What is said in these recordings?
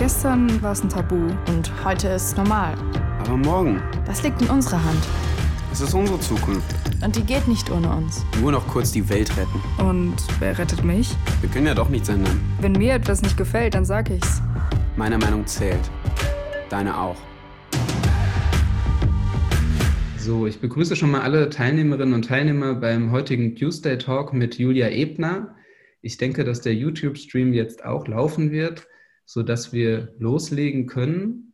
Gestern war es ein Tabu. Und heute ist es normal. Aber morgen? Das liegt in unserer Hand. Es ist unsere Zukunft. Und die geht nicht ohne uns. Nur noch kurz die Welt retten. Und wer rettet mich? Wir können ja doch nichts ändern. Wenn mir etwas nicht gefällt, dann sag ich's. Meine Meinung zählt. Deine auch. So, ich begrüße schon mal alle Teilnehmerinnen und Teilnehmer beim heutigen Tuesday Talk mit Julia Ebner. Ich denke, dass der YouTube-Stream jetzt auch laufen wird, sodass wir loslegen können.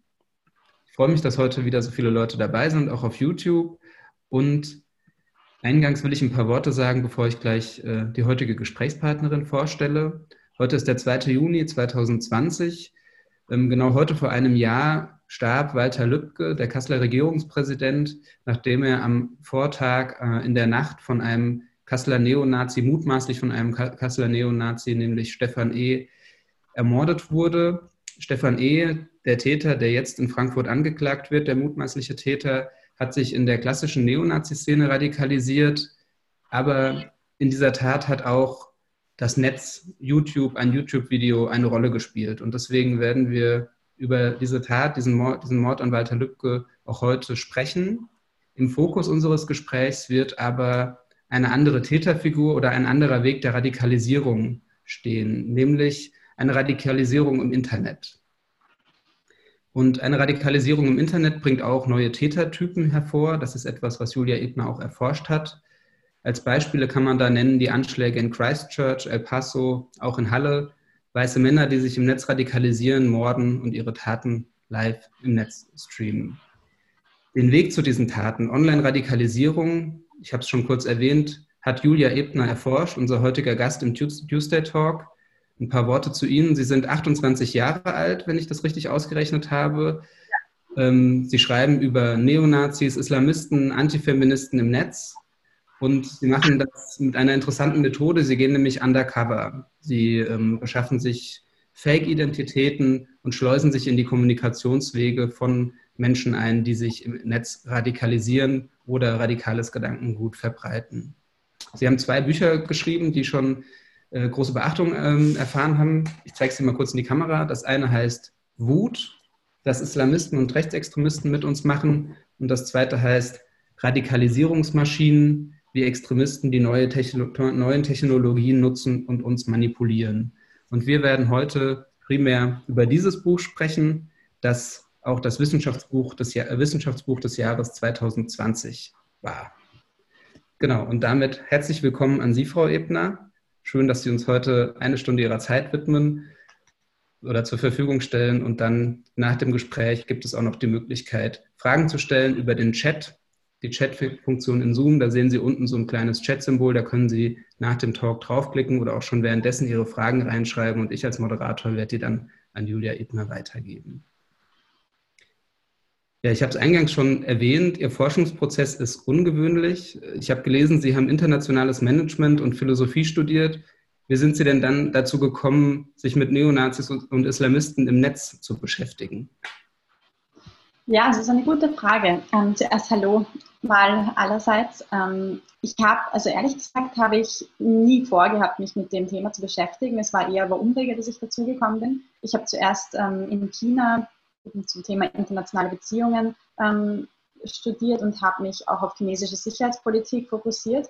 Ich freue mich, dass heute wieder so viele Leute dabei sind, auch auf YouTube. Und eingangs will ich ein paar Worte sagen, bevor ich gleich äh, die heutige Gesprächspartnerin vorstelle. Heute ist der 2. Juni 2020. Ähm, genau heute vor einem Jahr starb Walter Lübcke, der Kasseler Regierungspräsident, nachdem er am Vortag äh, in der Nacht von einem Kasseler Neonazi, mutmaßlich von einem Kasseler Neonazi, nämlich Stefan E., ermordet wurde. Stefan E., der Täter, der jetzt in Frankfurt angeklagt wird, der mutmaßliche Täter, hat sich in der klassischen Neonazi-Szene radikalisiert, aber in dieser Tat hat auch das Netz YouTube, ein YouTube-Video eine Rolle gespielt. Und deswegen werden wir über diese Tat, diesen Mord, diesen Mord an Walter Lübcke auch heute sprechen. Im Fokus unseres Gesprächs wird aber eine andere Täterfigur oder ein anderer Weg der Radikalisierung stehen, nämlich eine Radikalisierung im Internet. Und eine Radikalisierung im Internet bringt auch neue Tätertypen hervor. Das ist etwas, was Julia Ebner auch erforscht hat. Als Beispiele kann man da nennen die Anschläge in Christchurch, El Paso, auch in Halle. Weiße Männer, die sich im Netz radikalisieren, morden und ihre Taten live im Netz streamen. Den Weg zu diesen Taten, Online-Radikalisierung, ich habe es schon kurz erwähnt, hat Julia Ebner erforscht, unser heutiger Gast im Tuesday Talk. Ein paar Worte zu Ihnen. Sie sind 28 Jahre alt, wenn ich das richtig ausgerechnet habe. Ähm, Sie schreiben über Neonazis, Islamisten, Antifeministen im Netz. Und Sie machen das mit einer interessanten Methode. Sie gehen nämlich undercover. Sie ähm, beschaffen sich Fake-Identitäten und schleusen sich in die Kommunikationswege von Menschen ein, die sich im Netz radikalisieren oder radikales Gedankengut verbreiten. Sie haben zwei Bücher geschrieben, die schon äh, große Beachtung ähm, erfahren haben. Ich zeige sie mal kurz in die Kamera. Das eine heißt Wut, das Islamisten und Rechtsextremisten mit uns machen. Und das zweite heißt Radikalisierungsmaschinen, wie Extremisten die neue Techno neuen Technologien nutzen und uns manipulieren. Und wir werden heute primär über dieses Buch sprechen, das auch das Wissenschaftsbuch des, Jahr, Wissenschaftsbuch des Jahres 2020 war. Genau, und damit herzlich willkommen an Sie, Frau Ebner. Schön, dass Sie uns heute eine Stunde Ihrer Zeit widmen oder zur Verfügung stellen. Und dann nach dem Gespräch gibt es auch noch die Möglichkeit, Fragen zu stellen über den Chat, die Chat-Funktion in Zoom. Da sehen Sie unten so ein kleines Chat-Symbol. Da können Sie nach dem Talk draufklicken oder auch schon währenddessen Ihre Fragen reinschreiben. Und ich als Moderator werde die dann an Julia Ebner weitergeben. Ja, ich habe es eingangs schon erwähnt, Ihr Forschungsprozess ist ungewöhnlich. Ich habe gelesen, Sie haben internationales Management und Philosophie studiert. Wie sind Sie denn dann dazu gekommen, sich mit Neonazis und Islamisten im Netz zu beschäftigen? Ja, das ist eine gute Frage. Ähm, zuerst Hallo mal allerseits. Ähm, ich habe, also ehrlich gesagt, habe ich nie vorgehabt, mich mit dem Thema zu beschäftigen. Es war eher über Umwege, dass ich dazugekommen bin. Ich habe zuerst ähm, in China zum Thema internationale Beziehungen ähm, studiert und habe mich auch auf chinesische Sicherheitspolitik fokussiert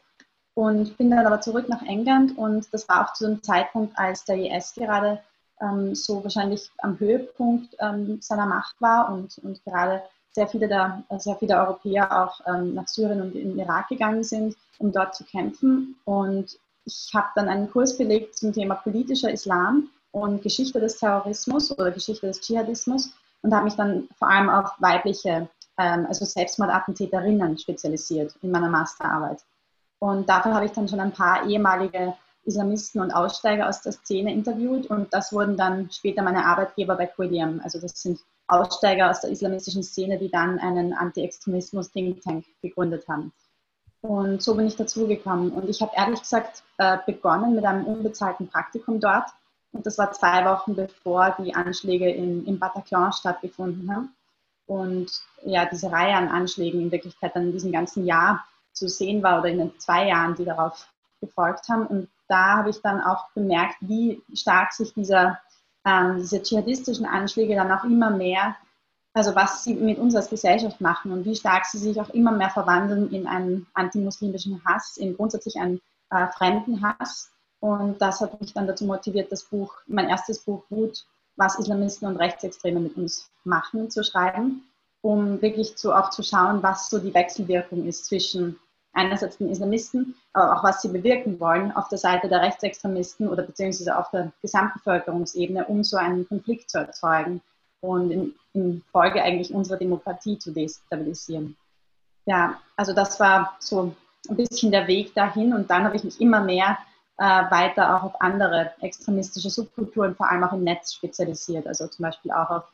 und bin dann aber zurück nach England und das war auch zu dem Zeitpunkt, als der IS gerade ähm, so wahrscheinlich am Höhepunkt ähm, seiner Macht war und, und gerade sehr viele, der, sehr viele Europäer auch ähm, nach Syrien und in den Irak gegangen sind, um dort zu kämpfen. Und ich habe dann einen Kurs belegt zum Thema politischer Islam und Geschichte des Terrorismus oder Geschichte des Dschihadismus und habe mich dann vor allem auf weibliche, ähm, also Selbstmordattentäterinnen spezialisiert in meiner Masterarbeit. Und dafür habe ich dann schon ein paar ehemalige Islamisten und Aussteiger aus der Szene interviewt und das wurden dann später meine Arbeitgeber bei Quilliam. Also das sind Aussteiger aus der islamistischen Szene, die dann einen Anti-Extremismus-Think Tank gegründet haben. Und so bin ich dazugekommen. Und ich habe ehrlich gesagt äh, begonnen mit einem unbezahlten Praktikum dort und das war zwei Wochen bevor die Anschläge in, im Bataclan stattgefunden haben. Und ja, diese Reihe an Anschlägen in Wirklichkeit dann in diesem ganzen Jahr zu sehen war oder in den zwei Jahren, die darauf gefolgt haben. Und da habe ich dann auch bemerkt, wie stark sich dieser ähm, diese dschihadistischen Anschläge dann auch immer mehr, also was sie mit uns als Gesellschaft machen und wie stark sie sich auch immer mehr verwandeln in einen antimuslimischen Hass, in grundsätzlich einen äh, Fremdenhass. Und das hat mich dann dazu motiviert, das Buch, mein erstes Buch Wut, was Islamisten und Rechtsextreme mit uns machen, zu schreiben, um wirklich zu, auch zu schauen, was so die Wechselwirkung ist zwischen einerseits den Islamisten, aber auch was sie bewirken wollen auf der Seite der Rechtsextremisten oder beziehungsweise auf der Gesamtbevölkerungsebene, um so einen Konflikt zu erzeugen und in, in Folge eigentlich unsere Demokratie zu destabilisieren. Ja, also das war so ein bisschen der Weg dahin und dann habe ich mich immer mehr weiter auch auf andere extremistische Subkulturen, vor allem auch im Netz spezialisiert, also zum Beispiel auch auf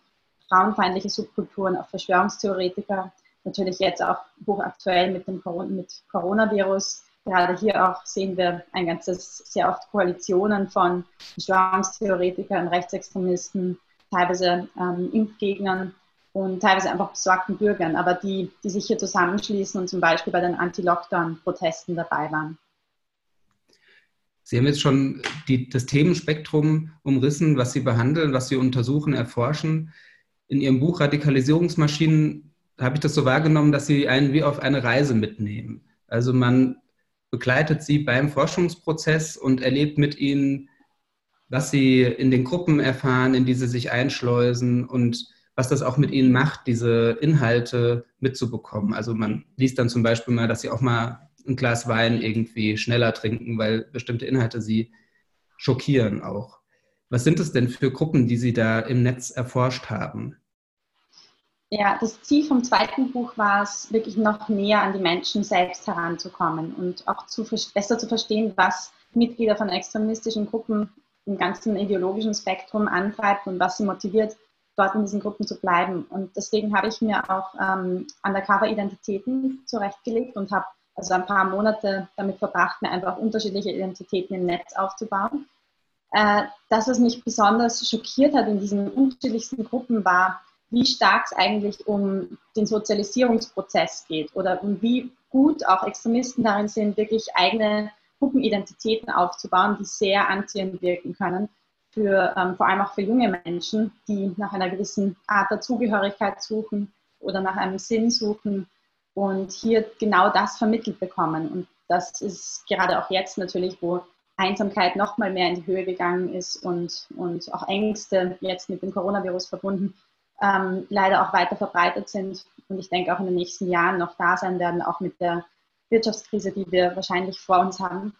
frauenfeindliche Subkulturen, auf Verschwörungstheoretiker, natürlich jetzt auch hochaktuell mit dem mit Coronavirus. Gerade hier auch sehen wir ein ganzes, sehr oft Koalitionen von Verschwörungstheoretikern, Rechtsextremisten, teilweise ähm, Impfgegnern und teilweise einfach besorgten Bürgern, aber die, die sich hier zusammenschließen und zum Beispiel bei den Anti-Lockdown-Protesten dabei waren. Sie haben jetzt schon die, das Themenspektrum umrissen, was Sie behandeln, was Sie untersuchen, erforschen. In Ihrem Buch Radikalisierungsmaschinen habe ich das so wahrgenommen, dass sie einen wie auf eine Reise mitnehmen. Also man begleitet sie beim Forschungsprozess und erlebt mit ihnen, was sie in den Gruppen erfahren, in die sie sich einschleusen und was das auch mit ihnen macht, diese Inhalte mitzubekommen. Also man liest dann zum Beispiel mal, dass sie auch mal ein Glas Wein irgendwie schneller trinken, weil bestimmte Inhalte sie schockieren auch. Was sind es denn für Gruppen, die Sie da im Netz erforscht haben? Ja, das Ziel vom zweiten Buch war es, wirklich noch näher an die Menschen selbst heranzukommen und auch zu, besser zu verstehen, was Mitglieder von extremistischen Gruppen im ganzen ideologischen Spektrum antreibt und was sie motiviert, dort in diesen Gruppen zu bleiben. Und deswegen habe ich mir auch ähm, Undercover-Identitäten zurechtgelegt und habe also ein paar Monate damit verbracht, mir einfach unterschiedliche Identitäten im Netz aufzubauen. Äh, das, was mich besonders schockiert hat in diesen unterschiedlichsten Gruppen, war, wie stark es eigentlich um den Sozialisierungsprozess geht oder um wie gut auch Extremisten darin sind, wirklich eigene Gruppenidentitäten aufzubauen, die sehr anziehend wirken können, für, ähm, vor allem auch für junge Menschen, die nach einer gewissen Art der Zugehörigkeit suchen oder nach einem Sinn suchen und hier genau das vermittelt bekommen. Und das ist gerade auch jetzt natürlich, wo Einsamkeit noch mal mehr in die Höhe gegangen ist und, und auch Ängste jetzt mit dem Coronavirus verbunden, ähm, leider auch weiter verbreitet sind und ich denke auch in den nächsten Jahren noch da sein werden, auch mit der Wirtschaftskrise, die wir wahrscheinlich vor uns haben,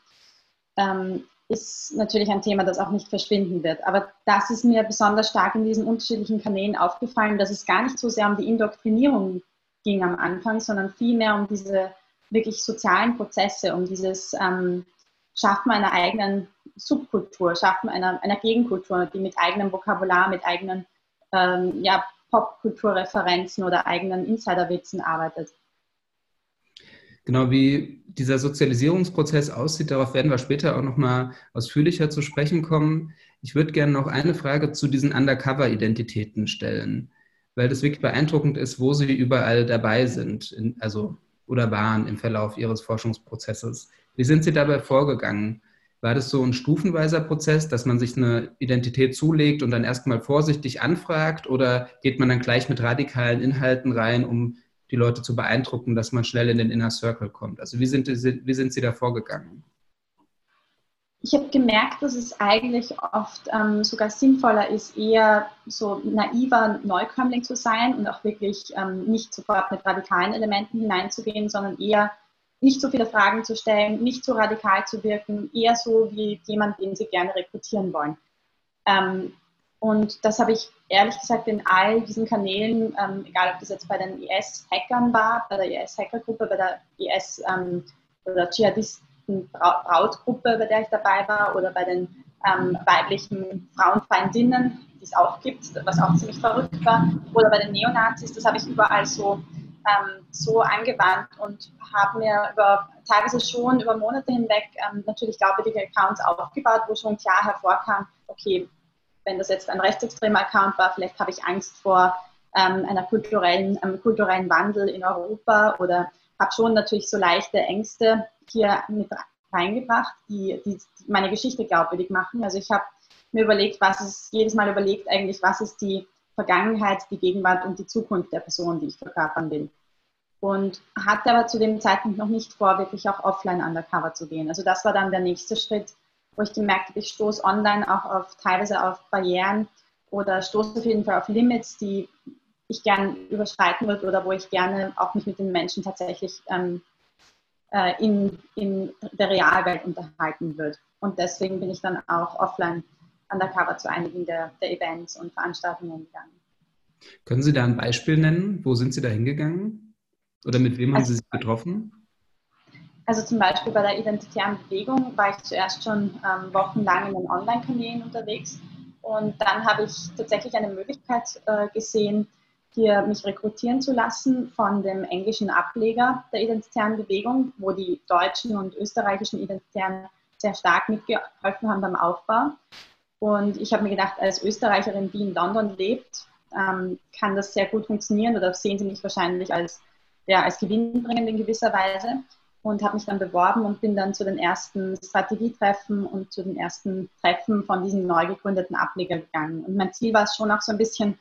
ähm, ist natürlich ein Thema, das auch nicht verschwinden wird. Aber das ist mir besonders stark in diesen unterschiedlichen Kanälen aufgefallen, dass es gar nicht so sehr um die Indoktrinierung ging am Anfang, sondern vielmehr um diese wirklich sozialen Prozesse, um dieses ähm, Schaffen einer eigenen Subkultur, Schaffen einer, einer Gegenkultur, die mit eigenem Vokabular, mit eigenen ähm, ja, Popkulturreferenzen oder eigenen Insiderwitzen arbeitet. Genau, wie dieser Sozialisierungsprozess aussieht, darauf werden wir später auch nochmal ausführlicher zu sprechen kommen. Ich würde gerne noch eine Frage zu diesen Undercover-Identitäten stellen, weil das wirklich beeindruckend ist, wo sie überall dabei sind, in, also oder waren im Verlauf ihres Forschungsprozesses. Wie sind Sie dabei vorgegangen? War das so ein stufenweiser Prozess, dass man sich eine Identität zulegt und dann erstmal vorsichtig anfragt oder geht man dann gleich mit radikalen Inhalten rein, um die Leute zu beeindrucken, dass man schnell in den Inner Circle kommt? Also wie sind, wie sind Sie da vorgegangen? Ich habe gemerkt, dass es eigentlich oft ähm, sogar sinnvoller ist, eher so naiver Neukömmling zu sein und auch wirklich ähm, nicht sofort mit radikalen Elementen hineinzugehen, sondern eher nicht so viele Fragen zu stellen, nicht so radikal zu wirken, eher so wie jemand, den sie gerne rekrutieren wollen. Ähm, und das habe ich ehrlich gesagt in all diesen Kanälen, ähm, egal ob das jetzt bei den IS-Hackern war, bei der IS-Hackergruppe, bei der IS- ähm, oder Dschihadisten-Brautgruppe, bei der ich dabei war, oder bei den ähm, weiblichen Frauenfeindinnen, die es auch gibt, was auch ziemlich verrückt war, oder bei den Neonazis, das habe ich überall so ähm, so angewandt und habe mir über teilweise schon über Monate hinweg ähm, natürlich glaubwürdige Accounts aufgebaut, wo schon klar hervorkam, okay, wenn das jetzt ein rechtsextremer Account war, vielleicht habe ich Angst vor ähm, einer kulturellen, einem kulturellen Wandel in Europa oder habe schon natürlich so leichte Ängste hier mit reingebracht, die, die meine Geschichte glaubwürdig machen. Also ich habe mir überlegt, was ist, jedes Mal überlegt eigentlich, was ist die Vergangenheit, die Gegenwart und die Zukunft der Person, die ich verkörpern will. Und hatte aber zu dem Zeitpunkt noch nicht vor, wirklich auch offline undercover zu gehen. Also das war dann der nächste Schritt, wo ich gemerkt habe, ich stoße online auch auf teilweise auf Barrieren oder stoße auf jeden Fall auf Limits, die ich gerne überschreiten würde oder wo ich gerne auch mich mit den Menschen tatsächlich ähm, äh, in, in der Realwelt unterhalten würde. Und deswegen bin ich dann auch offline undercover zu einigen der, der Events und Veranstaltungen gegangen. Können Sie da ein Beispiel nennen? Wo sind Sie da hingegangen? Oder mit wem haben also, Sie sich getroffen? Also zum Beispiel bei der identitären Bewegung war ich zuerst schon ähm, wochenlang in den Online-Kanälen unterwegs und dann habe ich tatsächlich eine Möglichkeit äh, gesehen, hier mich rekrutieren zu lassen von dem englischen Ableger der identitären Bewegung, wo die deutschen und österreichischen Identitären sehr stark mitgeholfen haben beim Aufbau. Und ich habe mir gedacht, als Österreicherin, die in London lebt, ähm, kann das sehr gut funktionieren oder sehen Sie mich wahrscheinlich als, ja, als gewinnbringend in gewisser Weise. Und habe mich dann beworben und bin dann zu den ersten Strategietreffen und zu den ersten Treffen von diesem neu gegründeten Ableger gegangen. Und mein Ziel war es schon auch so ein bisschen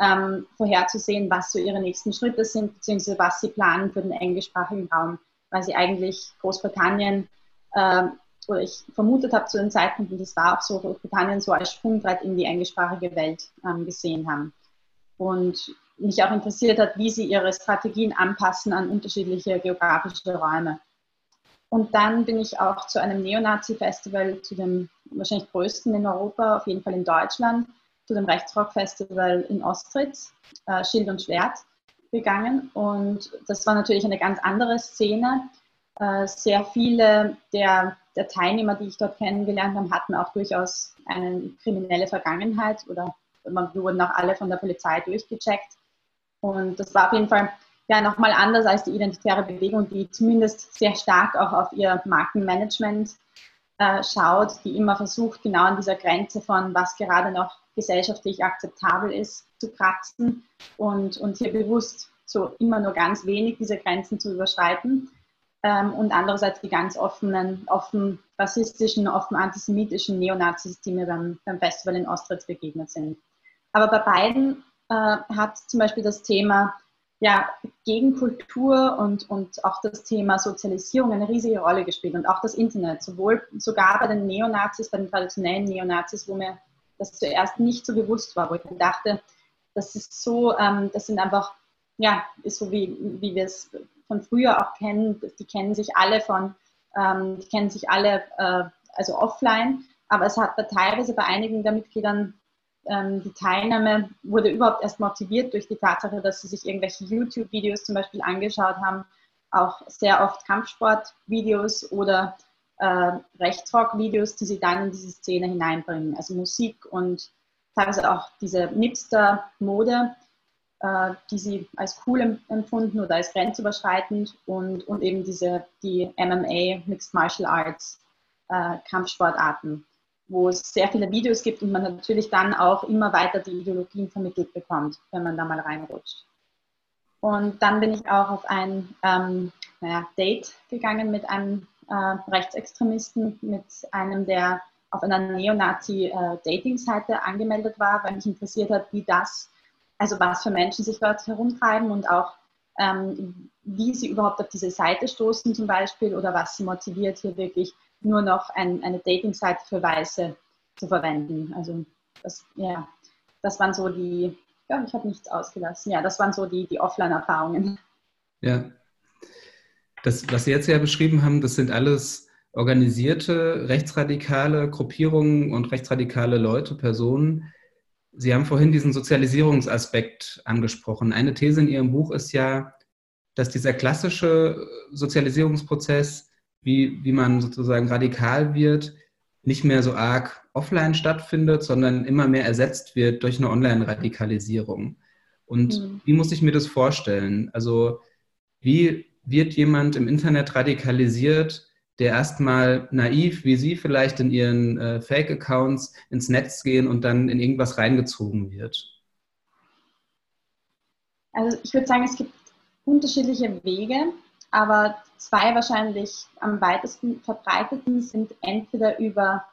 ähm, vorherzusehen, was so ihre nächsten Schritte sind, beziehungsweise was sie planen für den englischsprachigen Raum, weil sie eigentlich Großbritannien, äh, oder ich vermutet habe zu dem Zeitpunkt, und das war auch so, Großbritannien so als Sprungbrett in die englischsprachige Welt ähm, gesehen haben. Und mich auch interessiert hat, wie sie ihre Strategien anpassen an unterschiedliche geografische Räume. Und dann bin ich auch zu einem Neonazi-Festival, zu dem wahrscheinlich größten in Europa, auf jeden Fall in Deutschland, zu dem Rechtsrock-Festival in Ostritz, äh, Schild und Schwert, gegangen. Und das war natürlich eine ganz andere Szene. Äh, sehr viele der, der Teilnehmer, die ich dort kennengelernt habe, hatten auch durchaus eine kriminelle Vergangenheit oder wir wurden auch alle von der Polizei durchgecheckt. Und das war auf jeden Fall ja nochmal anders als die identitäre Bewegung, die zumindest sehr stark auch auf ihr Markenmanagement äh, schaut, die immer versucht, genau an dieser Grenze von was gerade noch gesellschaftlich akzeptabel ist, zu kratzen und, und hier bewusst so immer nur ganz wenig diese Grenzen zu überschreiten. Ähm, und andererseits die ganz offenen, offen rassistischen, offen antisemitischen Neonazis, die mir beim, beim Festival in Ostritz begegnet sind. Aber bei beiden äh, hat zum Beispiel das Thema ja, Gegenkultur und, und auch das Thema Sozialisierung eine riesige Rolle gespielt und auch das Internet, sowohl sogar bei den Neonazis, bei den traditionellen Neonazis, wo mir das zuerst nicht so bewusst war, wo ich dachte, das ist so, ähm, das sind einfach, ja, ist so wie, wie wir es von früher auch kennen, die kennen sich alle von, ähm, die kennen sich alle, äh, also offline, aber es hat teilweise bei einigen der Mitgliedern ähm, die Teilnahme wurde überhaupt erst motiviert durch die Tatsache, dass sie sich irgendwelche YouTube-Videos zum Beispiel angeschaut haben, auch sehr oft Kampfsport-Videos oder äh, Rechtsrock-Videos, die sie dann in diese Szene hineinbringen. Also Musik und teilweise auch diese Nipster-Mode, äh, die sie als cool empfunden oder als grenzüberschreitend und, und eben diese, die MMA, Mixed Martial Arts, äh, Kampfsportarten, wo es sehr viele Videos gibt und man natürlich dann auch immer weiter die Ideologien vermittelt bekommt, wenn man da mal reinrutscht. Und dann bin ich auch auf ein ähm, naja, Date gegangen mit einem äh, Rechtsextremisten, mit einem, der auf einer Neonazi-Dating-Seite angemeldet war, weil mich interessiert hat, wie das, also was für Menschen sich dort herumtreiben und auch ähm, wie sie überhaupt auf diese Seite stoßen zum Beispiel oder was sie motiviert, hier wirklich nur noch ein, eine Dating-Seite für Weiße zu verwenden. Also das, ja, das waren so die, ja, ich habe nichts ausgelassen. Ja, das waren so die, die Offline-Erfahrungen. Ja, das, was Sie jetzt ja beschrieben haben, das sind alles organisierte rechtsradikale Gruppierungen und rechtsradikale Leute, Personen. Sie haben vorhin diesen Sozialisierungsaspekt angesprochen. Eine These in Ihrem Buch ist ja, dass dieser klassische Sozialisierungsprozess, wie, wie man sozusagen radikal wird, nicht mehr so arg offline stattfindet, sondern immer mehr ersetzt wird durch eine Online-Radikalisierung. Und mhm. wie muss ich mir das vorstellen? Also wie wird jemand im Internet radikalisiert, der erstmal naiv, wie Sie vielleicht in Ihren äh, Fake-Accounts ins Netz gehen und dann in irgendwas reingezogen wird? Also ich würde sagen, es gibt unterschiedliche Wege, aber zwei wahrscheinlich am weitesten verbreiteten sind entweder über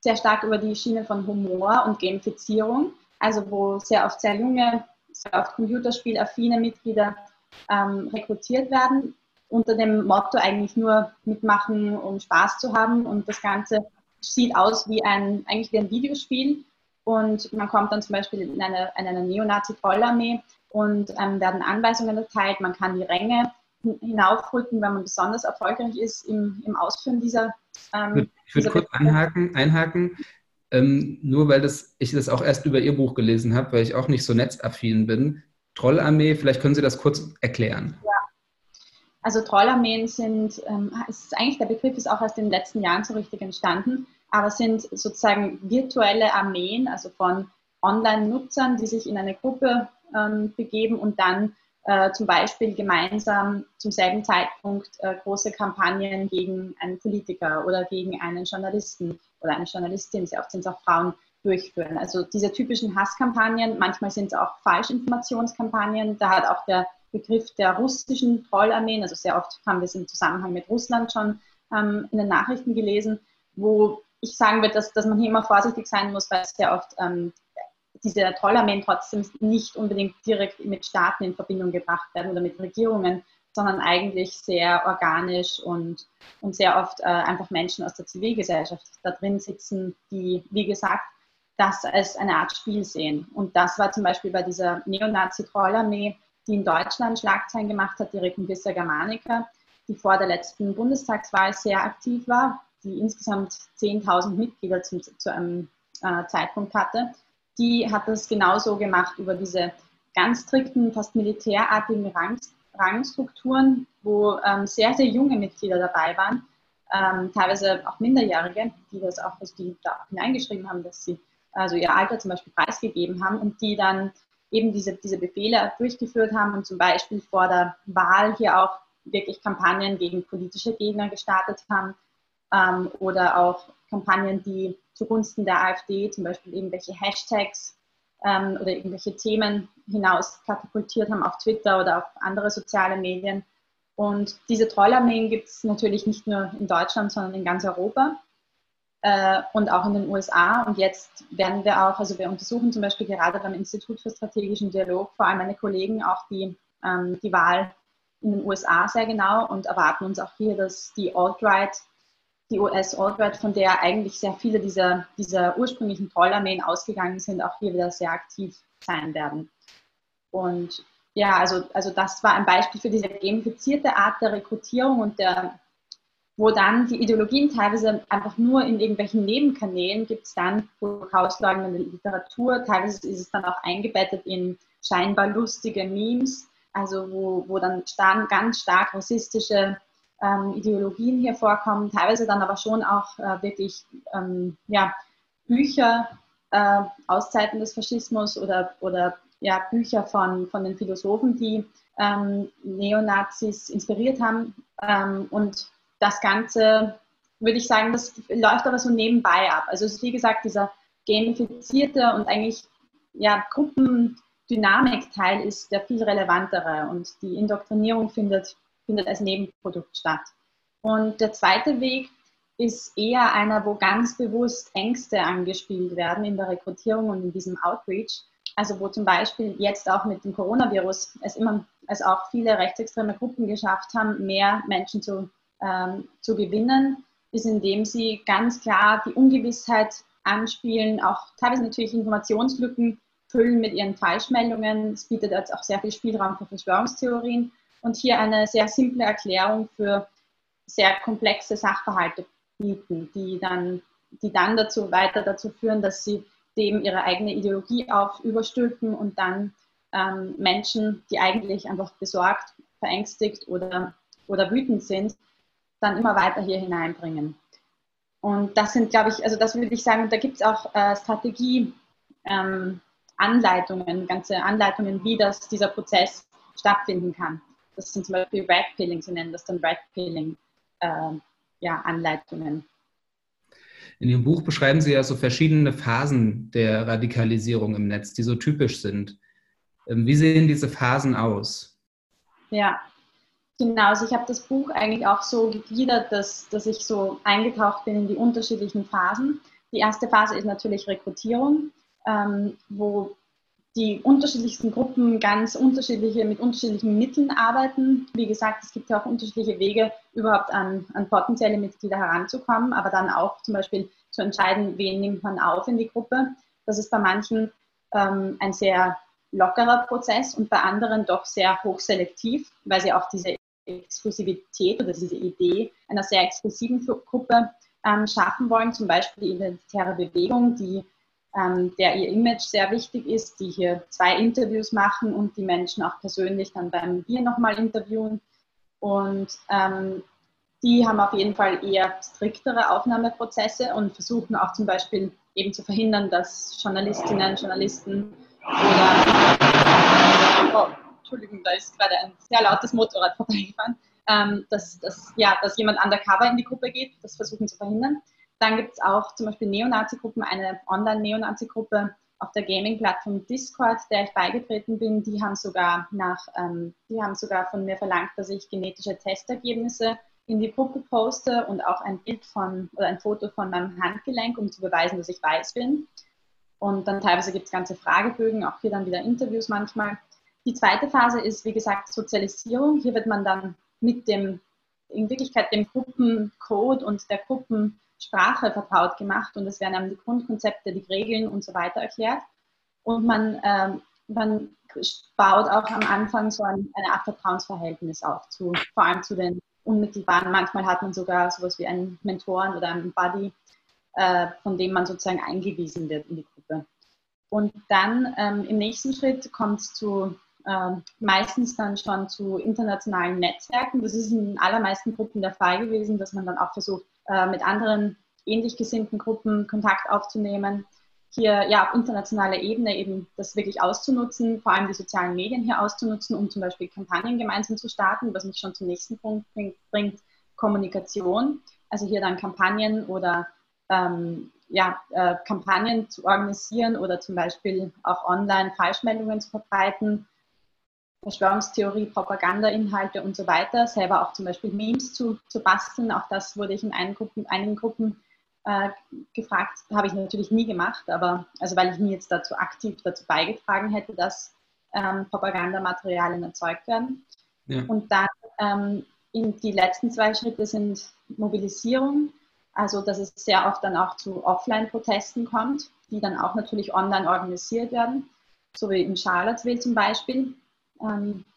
sehr stark über die Schiene von Humor und Gamifizierung, also wo sehr oft sehr junge, sehr oft computerspielaffine Mitglieder ähm, rekrutiert werden, unter dem Motto eigentlich nur mitmachen, um Spaß zu haben. Und das Ganze sieht aus wie ein, eigentlich wie ein Videospiel. Und man kommt dann zum Beispiel in eine, in eine Neonazi-Trollarmee und ähm, werden Anweisungen erteilt. Man kann die Ränge hinaufrücken, wenn man besonders erfolgreich ist im, im Ausführen dieser. Ähm, ich würde kurz anhaken, einhaken, ähm, nur weil das, ich das auch erst über Ihr Buch gelesen habe, weil ich auch nicht so netzaffin bin. Trollarmee, vielleicht können Sie das kurz erklären. Ja. Also Trollarmeen sind, ähm, ist eigentlich der Begriff ist auch in den letzten Jahren so richtig entstanden, aber sind sozusagen virtuelle Armeen, also von Online-Nutzern, die sich in eine Gruppe ähm, begeben und dann äh, zum Beispiel gemeinsam zum selben Zeitpunkt äh, große Kampagnen gegen einen Politiker oder gegen einen Journalisten oder eine Journalistin, sehr oft sind es auch Frauen, durchführen. Also diese typischen Hasskampagnen, manchmal sind es auch Falschinformationskampagnen. Da hat auch der Begriff der russischen Trollarmeen, also sehr oft haben wir es im Zusammenhang mit Russland schon ähm, in den Nachrichten gelesen, wo ich sagen würde, dass, dass man hier immer vorsichtig sein muss, weil sehr oft ähm, diese Trollarmeen trotzdem nicht unbedingt direkt mit Staaten in Verbindung gebracht werden oder mit Regierungen, sondern eigentlich sehr organisch und, und sehr oft äh, einfach Menschen aus der Zivilgesellschaft da drin sitzen, die, wie gesagt, das als eine Art Spiel sehen. Und das war zum Beispiel bei dieser Neonazi-Trollarmee, die in Deutschland Schlagzeilen gemacht hat, die Reconquista Germanica, die vor der letzten Bundestagswahl sehr aktiv war, die insgesamt 10.000 Mitglieder zum, zu einem äh, Zeitpunkt hatte die hat das genauso gemacht über diese ganz strikten, fast militärartigen Rang, Rangstrukturen, wo ähm, sehr, sehr junge Mitglieder dabei waren, ähm, teilweise auch Minderjährige, die das auch, also die da hineingeschrieben haben, dass sie also ihr Alter zum Beispiel preisgegeben haben und die dann eben diese, diese Befehle durchgeführt haben und zum Beispiel vor der Wahl hier auch wirklich Kampagnen gegen politische Gegner gestartet haben ähm, oder auch Kampagnen, die zugunsten der AfD zum Beispiel irgendwelche Hashtags ähm, oder irgendwelche Themen hinaus katapultiert haben auf Twitter oder auf andere soziale Medien. Und diese Trollarmeen gibt es natürlich nicht nur in Deutschland, sondern in ganz Europa äh, und auch in den USA. Und jetzt werden wir auch, also wir untersuchen zum Beispiel gerade beim Institut für strategischen Dialog, vor allem meine Kollegen, auch die, ähm, die Wahl in den USA sehr genau und erwarten uns auch hier, dass die Alt-Right die US Alt-Right, von der eigentlich sehr viele dieser, dieser ursprünglichen Trollarmeen ausgegangen sind, auch hier wieder sehr aktiv sein werden. Und ja, also, also das war ein Beispiel für diese gamifizierte Art der Rekrutierung und der, wo dann die Ideologien teilweise einfach nur in irgendwelchen Nebenkanälen gibt es dann herauslagende Literatur, teilweise ist es dann auch eingebettet in scheinbar lustige Memes, also wo, wo dann ganz stark rassistische ähm, Ideologien hier vorkommen, teilweise dann aber schon auch äh, wirklich ähm, ja, Bücher äh, aus Zeiten des Faschismus oder, oder ja, Bücher von, von den Philosophen, die ähm, Neonazis inspiriert haben. Ähm, und das Ganze, würde ich sagen, das läuft aber so nebenbei ab. Also es ist wie gesagt dieser gamifizierte und eigentlich ja, Gruppendynamik-Teil ist der viel relevantere und die Indoktrinierung findet findet als Nebenprodukt statt. Und der zweite Weg ist eher einer, wo ganz bewusst Ängste angespielt werden in der Rekrutierung und in diesem Outreach. Also wo zum Beispiel jetzt auch mit dem Coronavirus es immer, es auch viele rechtsextreme Gruppen geschafft haben, mehr Menschen zu, ähm, zu gewinnen, ist indem sie ganz klar die Ungewissheit anspielen, auch teilweise natürlich Informationslücken füllen mit ihren Falschmeldungen. Es bietet jetzt auch sehr viel Spielraum für Verschwörungstheorien und hier eine sehr simple Erklärung für sehr komplexe Sachverhalte bieten, die dann, die dann dazu weiter dazu führen, dass sie dem ihre eigene Ideologie auf überstülpen und dann ähm, Menschen, die eigentlich einfach besorgt, verängstigt oder, oder wütend sind, dann immer weiter hier hineinbringen. Und das sind, glaube ich, also das würde ich sagen, da gibt es auch äh, Strategie, ähm, ganze Anleitungen, wie das, dieser Prozess stattfinden kann. Das sind zum Beispiel Red Pilling, sie nennen das dann Red Pilling äh, ja, Anleitungen. In Ihrem Buch beschreiben Sie ja so verschiedene Phasen der Radikalisierung im Netz, die so typisch sind. Ähm, wie sehen diese Phasen aus? Ja, genau. Also ich habe das Buch eigentlich auch so gegliedert, dass, dass ich so eingetaucht bin in die unterschiedlichen Phasen. die erste Phase ist natürlich Rekrutierung, ähm, wo die unterschiedlichsten Gruppen ganz unterschiedliche, mit unterschiedlichen Mitteln arbeiten. Wie gesagt, es gibt ja auch unterschiedliche Wege, überhaupt an, an potenzielle Mitglieder heranzukommen, aber dann auch zum Beispiel zu entscheiden, wen nimmt man auf in die Gruppe. Das ist bei manchen ähm, ein sehr lockerer Prozess und bei anderen doch sehr hochselektiv, weil sie auch diese Exklusivität oder diese Idee einer sehr exklusiven Gruppe ähm, schaffen wollen, zum Beispiel die identitäre Bewegung, die ähm, der ihr Image sehr wichtig ist, die hier zwei Interviews machen und die Menschen auch persönlich dann beim Bier nochmal interviewen. Und ähm, die haben auf jeden Fall eher striktere Aufnahmeprozesse und versuchen auch zum Beispiel eben zu verhindern, dass Journalistinnen, Journalisten oder Entschuldigung, da ist gerade ein sehr lautes Motorrad vorbeigefahren, ähm, dass, dass, ja, dass jemand undercover in die Gruppe geht, das versuchen zu verhindern. Dann gibt es auch zum Beispiel Neonazi-Gruppen, eine Online-Neonazi-Gruppe auf der Gaming-Plattform Discord, der ich beigetreten bin. Die haben sogar nach, ähm, die haben sogar von mir verlangt, dass ich genetische Testergebnisse in die Gruppe poste und auch ein Bild von oder ein Foto von meinem Handgelenk, um zu beweisen, dass ich weiß bin. Und dann teilweise gibt es ganze Fragebögen, auch hier dann wieder Interviews manchmal. Die zweite Phase ist, wie gesagt, Sozialisierung. Hier wird man dann mit dem, in Wirklichkeit dem Gruppencode und der Gruppen Sprache vertraut gemacht und es werden einem die Grundkonzepte, die Regeln und so weiter erklärt. Und man, ähm, man baut auch am Anfang so ein, eine Art Vertrauensverhältnis auf, zu, vor allem zu den unmittelbaren. Manchmal hat man sogar sowas wie einen Mentoren oder einen Buddy, äh, von dem man sozusagen eingewiesen wird in die Gruppe. Und dann ähm, im nächsten Schritt kommt es zu äh, meistens dann schon zu internationalen Netzwerken. Das ist in allermeisten Gruppen der Fall gewesen, dass man dann auch versucht, äh, mit anderen ähnlich gesinnten Gruppen Kontakt aufzunehmen, hier ja auf internationaler Ebene eben das wirklich auszunutzen, vor allem die sozialen Medien hier auszunutzen, um zum Beispiel Kampagnen gemeinsam zu starten, was mich schon zum nächsten Punkt bringt, Kommunikation. Also hier dann Kampagnen oder ähm, ja, äh, Kampagnen zu organisieren oder zum Beispiel auch online Falschmeldungen zu verbreiten, Verschwörungstheorie, Propagandainhalte und so weiter, selber auch zum Beispiel Memes zu, zu basteln. Auch das wurde ich in einigen Gruppen, einigen Gruppen äh, gefragt. Habe ich natürlich nie gemacht, aber also weil ich nie jetzt dazu aktiv dazu beigetragen hätte, dass ähm, Propagandamaterialien erzeugt werden. Ja. Und dann ähm, in die letzten zwei Schritte sind Mobilisierung, also dass es sehr oft dann auch zu Offline-Protesten kommt, die dann auch natürlich online organisiert werden, so wie in Charlottesville zum Beispiel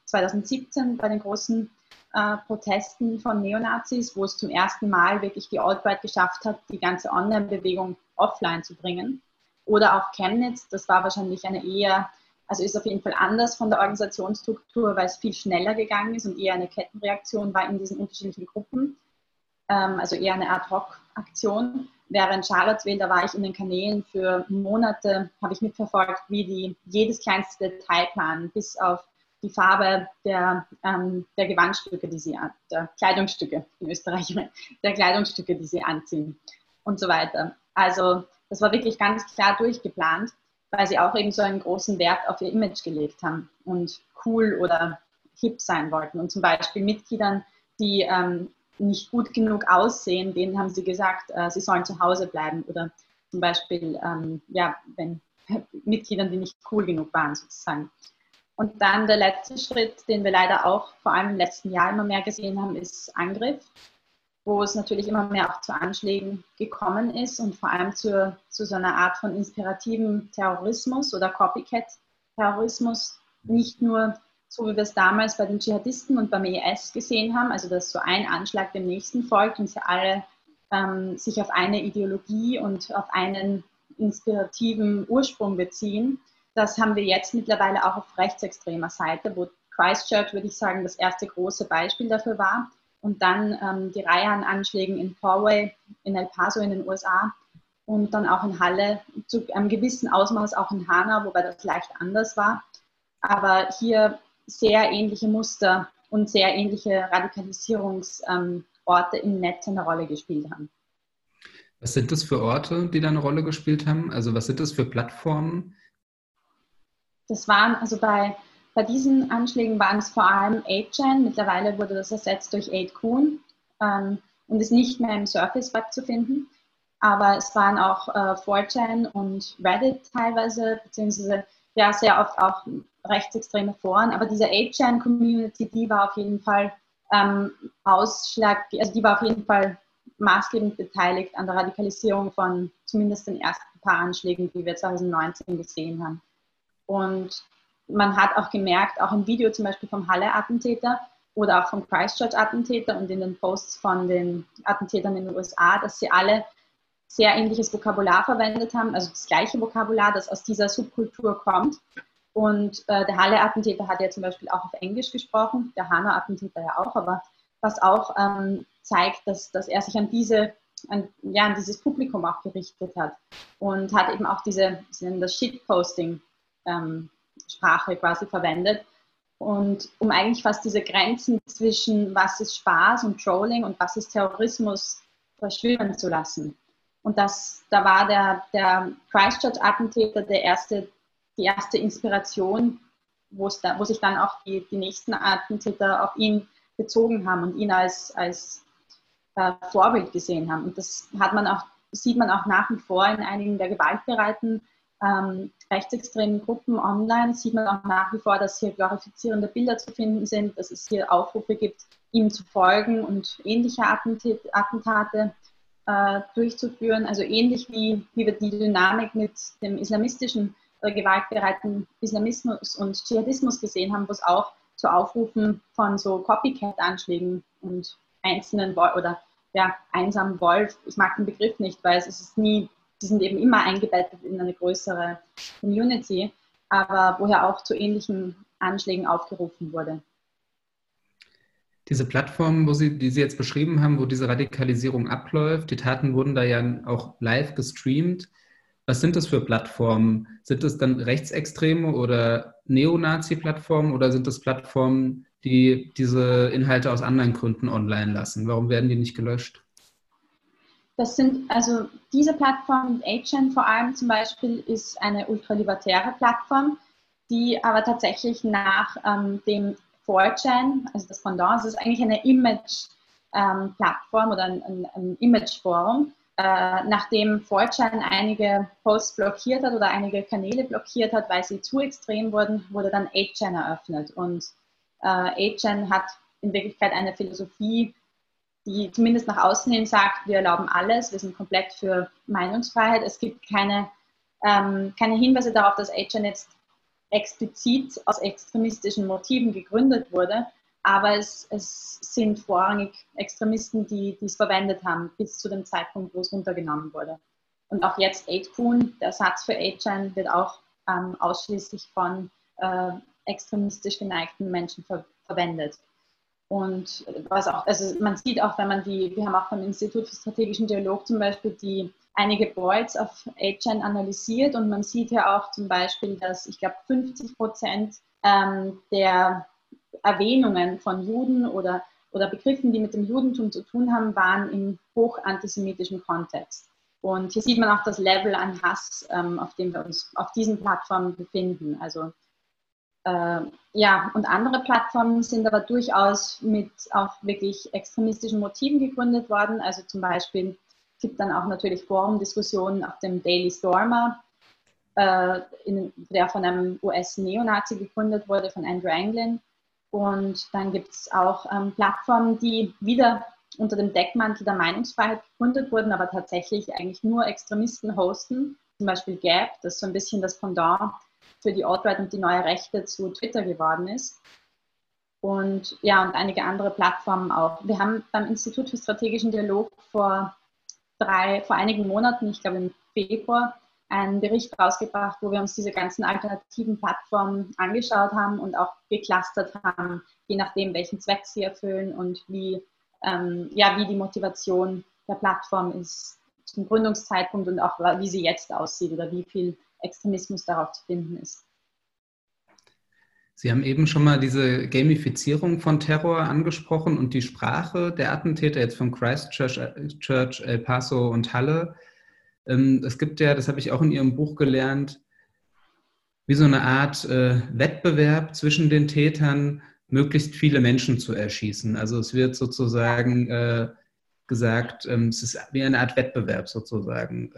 2017 ähm, bei den großen äh, Protesten von Neonazis, wo es zum ersten Mal wirklich die Alt-Right geschafft hat, die ganze Online-Bewegung offline zu bringen. Oder auch Chemnitz, das war wahrscheinlich eine eher, also ist auf jeden Fall anders von der Organisationsstruktur, weil es viel schneller gegangen ist und eher eine Kettenreaktion war in diesen unterschiedlichen Gruppen. Ähm, also eher eine Ad-Hoc-Aktion. Während Charlottesville, da war ich in den Kanälen für Monate, habe ich mitverfolgt, wie die jedes kleinste Detail planen, bis auf die Farbe der, ähm, der Gewandstücke, die sie, der Kleidungsstücke, in Österreich, der Kleidungsstücke, die sie anziehen und so weiter. Also das war wirklich ganz klar durchgeplant, weil sie auch eben so einen großen Wert auf ihr Image gelegt haben und cool oder hip sein wollten. Und zum Beispiel Mitgliedern, die ähm, nicht gut genug aussehen, denen haben sie gesagt, äh, sie sollen zu Hause bleiben. Oder zum Beispiel, ähm, ja, wenn Mitgliedern, die nicht cool genug waren, sozusagen. Und dann der letzte Schritt, den wir leider auch vor allem im letzten Jahr immer mehr gesehen haben, ist Angriff, wo es natürlich immer mehr auch zu Anschlägen gekommen ist und vor allem zu, zu so einer Art von inspirativen Terrorismus oder Copycat-Terrorismus. Nicht nur so, wie wir es damals bei den Dschihadisten und beim IS gesehen haben, also dass so ein Anschlag dem nächsten folgt und sie alle ähm, sich auf eine Ideologie und auf einen inspirativen Ursprung beziehen, das haben wir jetzt mittlerweile auch auf rechtsextremer Seite, wo Christchurch, würde ich sagen, das erste große Beispiel dafür war. Und dann ähm, die Reihe an Anschlägen in Poway, in El Paso in den USA und dann auch in Halle, zu einem gewissen Ausmaß auch in Hanau, wobei das leicht anders war. Aber hier sehr ähnliche Muster und sehr ähnliche Radikalisierungsorte im Netz eine Rolle gespielt haben. Was sind das für Orte, die da eine Rolle gespielt haben? Also was sind das für Plattformen? Das waren, also bei, bei diesen Anschlägen waren es vor allem 8chan. Mittlerweile wurde das ersetzt durch 8kun ähm, und ist nicht mehr im Surface Web zu finden. aber es waren auch äh, 4chan und Reddit teilweise, beziehungsweise ja sehr oft auch rechtsextreme Foren, aber diese 8chan-Community, die war auf jeden Fall ähm, Ausschlag, also die war auf jeden Fall maßgebend beteiligt an der Radikalisierung von zumindest den ersten paar Anschlägen, die wir 2019 gesehen haben. Und man hat auch gemerkt, auch im Video zum Beispiel vom Halle-Attentäter oder auch vom Christchurch-Attentäter und in den Posts von den Attentätern in den USA, dass sie alle sehr ähnliches Vokabular verwendet haben, also das gleiche Vokabular, das aus dieser Subkultur kommt. Und äh, der Halle-Attentäter hat ja zum Beispiel auch auf Englisch gesprochen, der Hanau-Attentäter ja auch, aber was auch ähm, zeigt, dass, dass er sich an, diese, an, ja, an dieses Publikum auch gerichtet hat und hat eben auch diese, sie nennen das Shitposting-Sprache ähm, quasi verwendet. Und um eigentlich fast diese Grenzen zwischen was ist Spaß und Trolling und was ist Terrorismus verschwimmen zu lassen. Und das, da war der, der Christchurch-Attentäter der erste, die erste Inspiration, wo, es da, wo sich dann auch die, die nächsten Attentäter auf ihn bezogen haben und ihn als, als äh, Vorbild gesehen haben. Und das hat man auch, sieht man auch nach wie vor in einigen der gewaltbereiten ähm, rechtsextremen Gruppen online, sieht man auch nach wie vor, dass hier glorifizierende Bilder zu finden sind, dass es hier Aufrufe gibt, ihm zu folgen und ähnliche Attentate äh, durchzuführen. Also ähnlich wie, wie wir die Dynamik mit dem islamistischen oder gewaltbereiten Islamismus und Dschihadismus gesehen haben, wo es auch zu Aufrufen von so Copycat-Anschlägen und einzelnen Wolf oder ja, einsamen Wolf, ich mag den Begriff nicht, weil es ist nie, die sind eben immer eingebettet in eine größere Community, aber woher auch zu ähnlichen Anschlägen aufgerufen wurde. Diese Plattformen, wo Sie, die Sie jetzt beschrieben haben, wo diese Radikalisierung abläuft, die Taten wurden da ja auch live gestreamt. Was sind das für Plattformen? Sind es dann rechtsextreme oder Neonazi-Plattformen oder sind es Plattformen, die diese Inhalte aus anderen Gründen online lassen? Warum werden die nicht gelöscht? Das sind also diese Plattform, 8chan vor allem zum Beispiel, ist eine ultralibertäre Plattform, die aber tatsächlich nach ähm, dem 4chan, also das Pendant, es ist eigentlich eine Image-Plattform ähm, oder ein, ein, ein Image-Forum. Äh, nachdem 4chan einige Posts blockiert hat oder einige Kanäle blockiert hat, weil sie zu extrem wurden, wurde dann 8chan eröffnet. Und äh, 8chan hat in Wirklichkeit eine Philosophie, die zumindest nach außen hin sagt, wir erlauben alles, wir sind komplett für Meinungsfreiheit. Es gibt keine, ähm, keine Hinweise darauf, dass 8chan jetzt explizit aus extremistischen Motiven gegründet wurde, aber es, es sind vorrangig Extremisten, die es verwendet haben, bis zu dem Zeitpunkt, wo es runtergenommen wurde. Und auch jetzt 8kun, der Satz für 8chan, wird auch ähm, ausschließlich von äh, extremistisch geneigten Menschen ver verwendet. Und was auch, also man sieht auch, wenn man die, wir haben auch vom Institut für strategischen Dialog zum Beispiel die einige Boards auf 8chan analysiert und man sieht ja auch zum Beispiel, dass ich glaube 50 Prozent ähm, der Erwähnungen von Juden oder, oder Begriffen, die mit dem Judentum zu tun haben, waren im hochantisemitischen Kontext. Und hier sieht man auch das Level an Hass, ähm, auf dem wir uns auf diesen Plattformen befinden. Also äh, ja, und andere Plattformen sind aber durchaus mit auch wirklich extremistischen Motiven gegründet worden. Also zum Beispiel gibt dann auch natürlich Forumdiskussionen auf dem Daily Stormer, äh, in, der von einem US-Neonazi gegründet wurde, von Andrew Anglin. Und dann gibt es auch ähm, Plattformen, die wieder unter dem Deckmantel der Meinungsfreiheit gegründet wurden, aber tatsächlich eigentlich nur Extremisten hosten, zum Beispiel Gap, das so ein bisschen das Pendant für die Alt-Right und die neue Rechte zu Twitter geworden ist. Und ja, und einige andere Plattformen auch. Wir haben beim Institut für strategischen Dialog vor drei, vor einigen Monaten, ich glaube im Februar, einen Bericht rausgebracht, wo wir uns diese ganzen alternativen Plattformen angeschaut haben und auch geclustert haben, je nachdem, welchen Zweck sie erfüllen und wie, ähm, ja, wie die Motivation der Plattform ist zum Gründungszeitpunkt und auch wie sie jetzt aussieht oder wie viel Extremismus darauf zu finden ist. Sie haben eben schon mal diese Gamifizierung von Terror angesprochen und die Sprache der Attentäter jetzt von Christchurch, Church, El Paso und Halle. Ähm, es gibt ja, das habe ich auch in Ihrem Buch gelernt, wie so eine Art äh, Wettbewerb zwischen den Tätern, möglichst viele Menschen zu erschießen. Also es wird sozusagen äh, gesagt, ähm, es ist wie eine Art Wettbewerb sozusagen.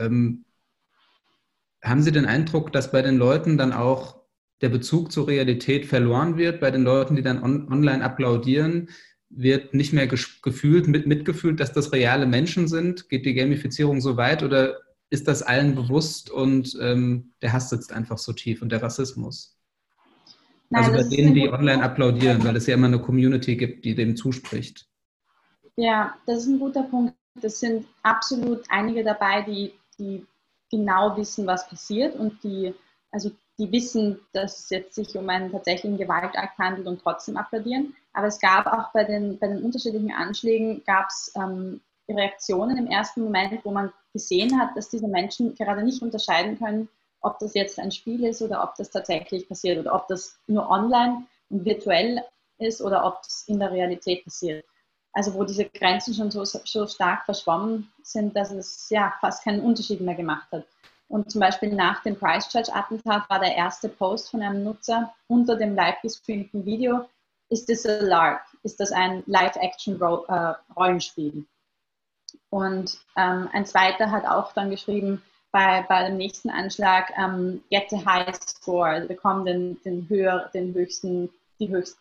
Haben Sie den Eindruck, dass bei den Leuten dann auch der Bezug zur Realität verloren wird, bei den Leuten, die dann on online applaudieren, wird nicht mehr gefühlt, mit, mitgefühlt, dass das reale Menschen sind? Geht die Gamifizierung so weit oder ist das allen bewusst und ähm, der Hass sitzt einfach so tief und der Rassismus? Nein, also bei denen, die online applaudieren, weil es ja immer eine Community gibt, die dem zuspricht. Ja, das ist ein guter Punkt. Das sind absolut einige dabei, die, die genau wissen, was passiert und die, also die wissen, dass es jetzt sich um einen tatsächlichen Gewaltakt handelt und trotzdem applaudieren. Aber es gab auch bei den, bei den unterschiedlichen Anschlägen gab es ähm, Reaktionen im ersten Moment, wo man gesehen hat, dass diese Menschen gerade nicht unterscheiden können, ob das jetzt ein Spiel ist oder ob das tatsächlich passiert oder ob das nur online und virtuell ist oder ob es in der Realität passiert. Also wo diese Grenzen schon so, so stark verschwommen sind, dass es ja fast keinen Unterschied mehr gemacht hat. Und zum Beispiel nach dem Christchurch-Attentat war der erste Post von einem Nutzer unter dem live gestreamten Video, ist das ein LARP? Ist das ein Live-Action-Rollenspiel? Äh, Und ähm, ein zweiter hat auch dann geschrieben, bei, bei dem nächsten Anschlag, ähm, get the high score, bekommen den, den, höher, den höchsten, die höchste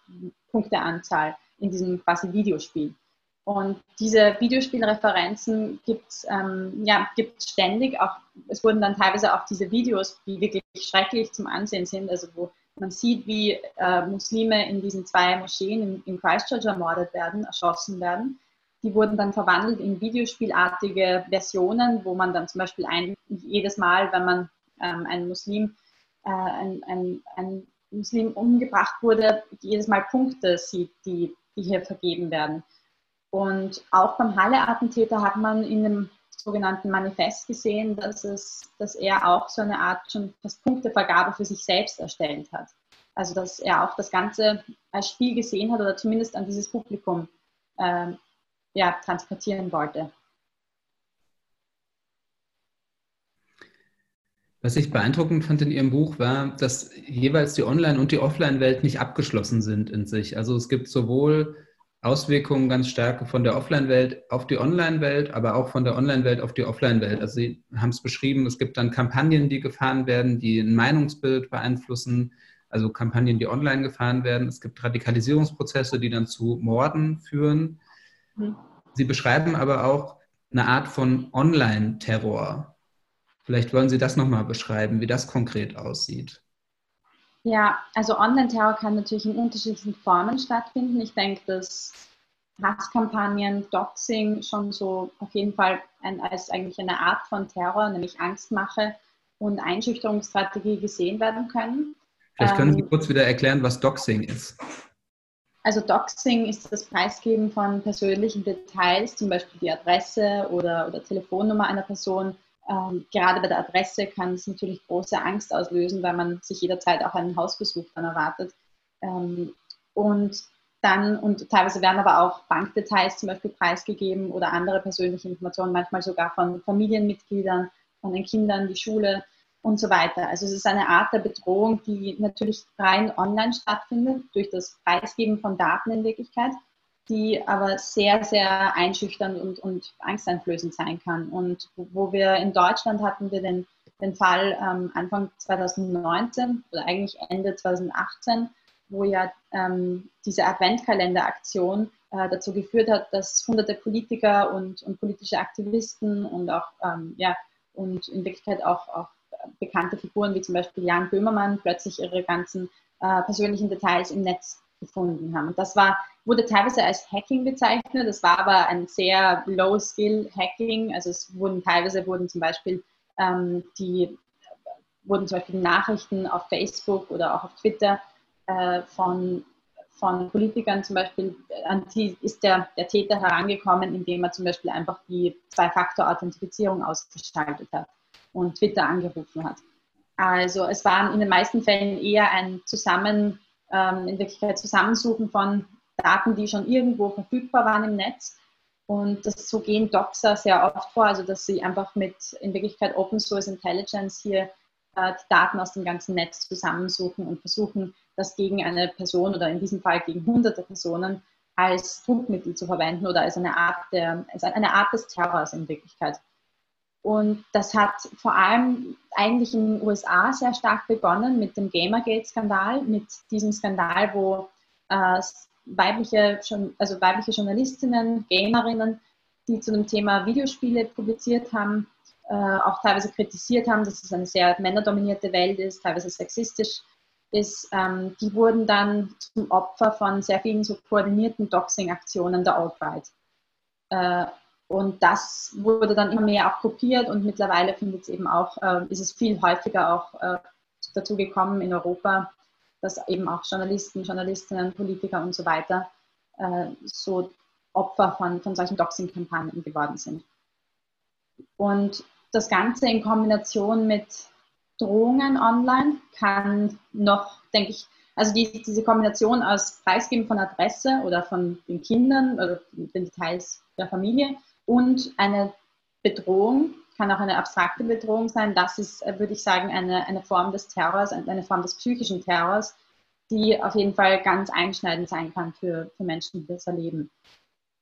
Punkteanzahl in diesem quasi Videospiel. Und diese Videospielreferenzen gibt es ähm, ja, ständig. Auch, es wurden dann teilweise auch diese Videos, die wirklich schrecklich zum Ansehen sind, also wo man sieht, wie äh, Muslime in diesen zwei Moscheen in, in Christchurch ermordet werden, erschossen werden. Die wurden dann verwandelt in videospielartige Versionen, wo man dann zum Beispiel ein, jedes Mal, wenn man ähm, einen Muslim, äh, ein, ein, ein Muslim umgebracht wurde, jedes Mal Punkte sieht, die, die hier vergeben werden. Und auch beim Halle-Attentäter hat man in dem sogenannten Manifest gesehen, dass, es, dass er auch so eine Art schon fast Punktevergabe für sich selbst erstellt hat. Also dass er auch das Ganze als Spiel gesehen hat oder zumindest an dieses Publikum äh, ja, transportieren wollte. Was ich beeindruckend fand in Ihrem Buch war, dass jeweils die Online- und die Offline-Welt nicht abgeschlossen sind in sich. Also es gibt sowohl Auswirkungen ganz stark von der Offline-Welt auf die Online-Welt, aber auch von der Online-Welt auf die Offline-Welt. Also Sie haben es beschrieben, es gibt dann Kampagnen, die gefahren werden, die ein Meinungsbild beeinflussen, also Kampagnen, die online gefahren werden. Es gibt Radikalisierungsprozesse, die dann zu Morden führen. Mhm. Sie beschreiben aber auch eine Art von Online-Terror. Vielleicht wollen Sie das nochmal beschreiben, wie das konkret aussieht. Ja, also Online-Terror kann natürlich in unterschiedlichen Formen stattfinden. Ich denke, dass Hasskampagnen, Doxing schon so auf jeden Fall ein, als eigentlich eine Art von Terror, nämlich Angstmache und Einschüchterungsstrategie gesehen werden können. Vielleicht können Sie ähm, kurz wieder erklären, was Doxing ist. Also Doxing ist das Preisgeben von persönlichen Details, zum Beispiel die Adresse oder, oder Telefonnummer einer Person ähm, gerade bei der Adresse kann es natürlich große Angst auslösen, weil man sich jederzeit auch einen Hausbesuch dann erwartet. Ähm, und dann, und teilweise werden aber auch Bankdetails zum Beispiel preisgegeben oder andere persönliche Informationen, manchmal sogar von Familienmitgliedern, von den Kindern, die Schule und so weiter. Also es ist eine Art der Bedrohung, die natürlich rein online stattfindet, durch das Preisgeben von Daten in Wirklichkeit die aber sehr, sehr einschüchternd und, und angsteinflößend sein kann. Und wo wir in Deutschland hatten wir den, den Fall ähm, Anfang 2019 oder eigentlich Ende 2018, wo ja ähm, diese Adventkalenderaktion äh, dazu geführt hat, dass hunderte Politiker und, und politische Aktivisten und auch ähm, ja, und in Wirklichkeit auch, auch bekannte Figuren wie zum Beispiel Jan Böhmermann plötzlich ihre ganzen äh, persönlichen Details im Netz gefunden haben. Und das war, wurde teilweise als Hacking bezeichnet, das war aber ein sehr Low-Skill-Hacking. Also es wurden teilweise wurden zum Beispiel ähm, die wurden zum Beispiel Nachrichten auf Facebook oder auch auf Twitter äh, von, von Politikern zum Beispiel, an die ist der, der Täter herangekommen, indem er zum Beispiel einfach die Zwei-Faktor-Authentifizierung ausgeschaltet hat und Twitter angerufen hat. Also es waren in den meisten Fällen eher ein Zusammen, ähm, in Wirklichkeit Zusammensuchen von Daten, die schon irgendwo verfügbar waren im Netz. Und das, so gehen Doxer sehr oft vor, also dass sie einfach mit in Wirklichkeit Open Source Intelligence hier äh, die Daten aus dem ganzen Netz zusammensuchen und versuchen, das gegen eine Person oder in diesem Fall gegen hunderte Personen als Druckmittel zu verwenden oder als eine Art, der, als eine Art des Terrors in Wirklichkeit. Und das hat vor allem eigentlich in den USA sehr stark begonnen mit dem Gamergate-Skandal, mit diesem Skandal, wo äh, weibliche, also weibliche Journalistinnen, Gamerinnen, die zu dem Thema Videospiele publiziert haben, äh, auch teilweise kritisiert haben, dass es eine sehr männerdominierte Welt ist, teilweise sexistisch ist, ähm, die wurden dann zum Opfer von sehr vielen so koordinierten Doxing-Aktionen der Alt-Right. Äh, und das wurde dann immer mehr auch kopiert und mittlerweile findet es eben auch, äh, ist es viel häufiger auch äh, dazu gekommen in Europa, dass eben auch Journalisten, Journalistinnen, Politiker und so weiter äh, so Opfer von, von solchen Doxing-Kampagnen geworden sind. Und das Ganze in Kombination mit Drohungen online kann noch, denke ich, also die, diese Kombination aus Preisgeben von Adresse oder von den Kindern oder den Details der Familie und eine Bedrohung, kann auch eine abstrakte Bedrohung sein. Das ist, äh, würde ich sagen, eine, eine Form des Terrors, eine Form des psychischen Terrors, die auf jeden Fall ganz einschneidend sein kann für, für Menschen, die das erleben.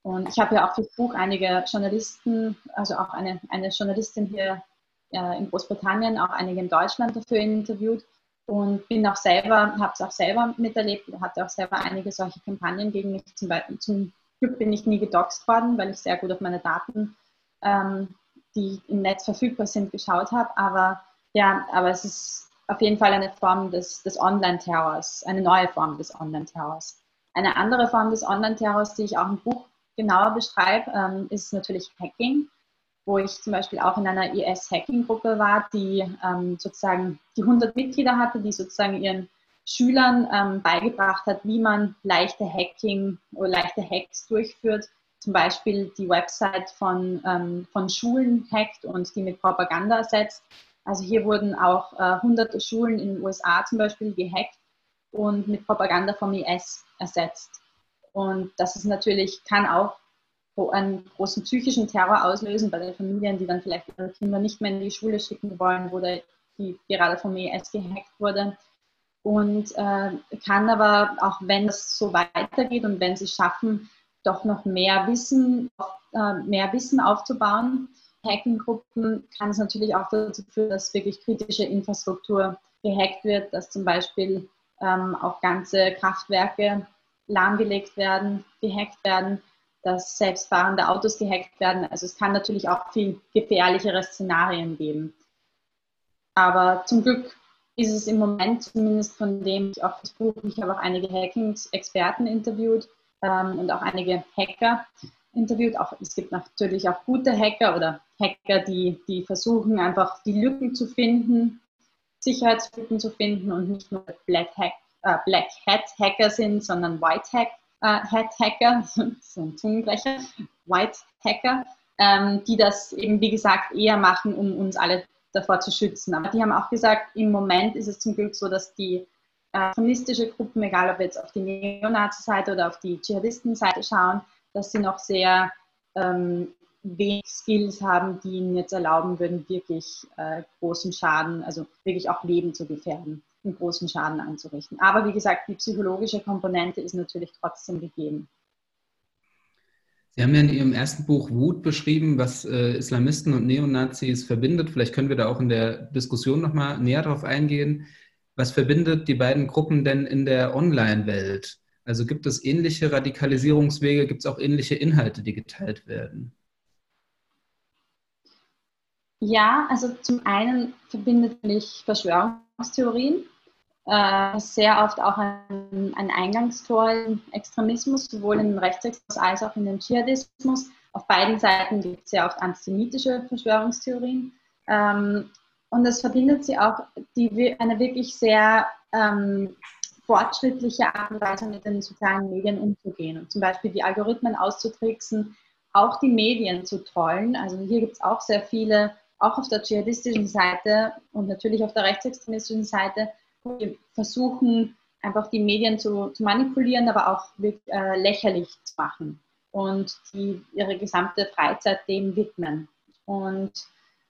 Und ich habe ja auch für das Buch einige Journalisten, also auch eine, eine Journalistin hier äh, in Großbritannien, auch einige in Deutschland dafür interviewt und bin auch selber, habe es auch selber miterlebt, hatte auch selber einige solche Kampagnen gegen mich. Zum, Beispiel, zum Glück bin ich nie gedoxt worden, weil ich sehr gut auf meine Daten, ähm, die im Netz verfügbar sind, geschaut habe. Aber ja, aber es ist auf jeden Fall eine Form des, des Online-Terrors, eine neue Form des Online-Terrors. Eine andere Form des Online-Terrors, die ich auch im Buch genauer beschreibe, ähm, ist natürlich Hacking, wo ich zum Beispiel auch in einer IS-Hacking-Gruppe war, die ähm, sozusagen die 100 Mitglieder hatte, die sozusagen ihren Schülern ähm, beigebracht hat, wie man leichte Hacking oder leichte Hacks durchführt, zum Beispiel die Website von, ähm, von Schulen hackt und die mit Propaganda ersetzt. Also hier wurden auch äh, hunderte Schulen in den USA zum Beispiel gehackt und mit Propaganda vom IS ersetzt. Und das ist natürlich, kann auch einen großen psychischen Terror auslösen bei den Familien, die dann vielleicht ihre Kinder nicht mehr in die Schule schicken wollen, wo die gerade vom IS gehackt wurde und äh, kann aber auch, wenn es so weitergeht und wenn sie schaffen, doch noch mehr Wissen, äh, mehr Wissen aufzubauen, Hacking-Gruppen, kann es natürlich auch dazu führen, dass wirklich kritische Infrastruktur gehackt wird, dass zum Beispiel ähm, auch ganze Kraftwerke lahmgelegt werden, gehackt werden, dass selbstfahrende Autos gehackt werden. Also es kann natürlich auch viel gefährlichere Szenarien geben. Aber zum Glück ist es im Moment zumindest von dem ich auch das Buch, ich habe auch einige Hacking-Experten interviewt ähm, und auch einige Hacker interviewt. Auch, es gibt natürlich auch gute Hacker oder Hacker, die, die versuchen einfach die Lücken zu finden, Sicherheitslücken zu finden und nicht nur Black, Hack, äh, Black Hat Hacker sind, sondern White Hack, äh, Hat Hacker, so ein Zungenbrecher, White Hacker, ähm, die das eben wie gesagt eher machen, um uns alle davor zu schützen. Aber die haben auch gesagt, im Moment ist es zum Glück so, dass die äh, feministische Gruppen, egal ob wir jetzt auf die Neonazi-Seite oder auf die Dschihadisten-Seite schauen, dass sie noch sehr ähm, wenig Skills haben, die ihnen jetzt erlauben würden, wirklich äh, großen Schaden, also wirklich auch Leben zu gefährden, einen großen Schaden anzurichten. Aber wie gesagt, die psychologische Komponente ist natürlich trotzdem gegeben. Sie haben ja in Ihrem ersten Buch Wut beschrieben, was äh, Islamisten und Neonazis verbindet. Vielleicht können wir da auch in der Diskussion nochmal näher drauf eingehen. Was verbindet die beiden Gruppen denn in der Online-Welt? Also gibt es ähnliche Radikalisierungswege, gibt es auch ähnliche Inhalte, die geteilt werden? Ja, also zum einen verbindet mich Verschwörungstheorien äh, sehr oft auch ein, ein Eingangstor im Extremismus, sowohl im Rechtsextremismus als auch in den Dschihadismus. Auf beiden Seiten gibt es sehr oft antisemitische Verschwörungstheorien. Ähm, und es verbindet sie auch die, eine wirklich sehr ähm, fortschrittliche Art und Weise, mit den sozialen Medien umzugehen und zum Beispiel die Algorithmen auszutricksen, auch die Medien zu trollen. Also hier gibt es auch sehr viele, auch auf der dschihadistischen Seite und natürlich auf der rechtsextremistischen Seite, die versuchen, einfach die Medien zu, zu manipulieren, aber auch wirklich, äh, lächerlich zu machen und die ihre gesamte Freizeit dem widmen. Und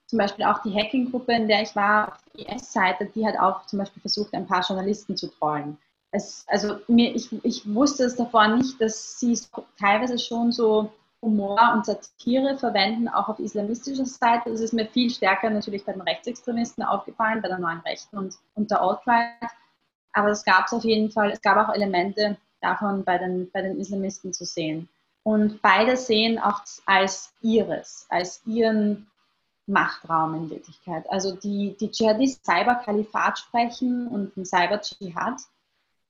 zum Beispiel auch die Hacking-Gruppe, in der ich war, die IS-Seite, die hat auch zum Beispiel versucht, ein paar Journalisten zu trollen. es, also mir, ich, ich wusste es davor nicht, dass sie teilweise schon so Humor und Satire verwenden, auch auf islamistischer Seite. Das ist mir viel stärker natürlich bei den Rechtsextremisten aufgefallen, bei der neuen Rechten und, und der Alt-Right. Aber es gab es auf jeden Fall, es gab auch Elemente davon bei den, bei den Islamisten zu sehen. Und beide sehen auch als ihres, als ihren Machtraum in Wirklichkeit. Also die, die Dschihadisten Cyberkalifat sprechen und ein Cyber-Dschihad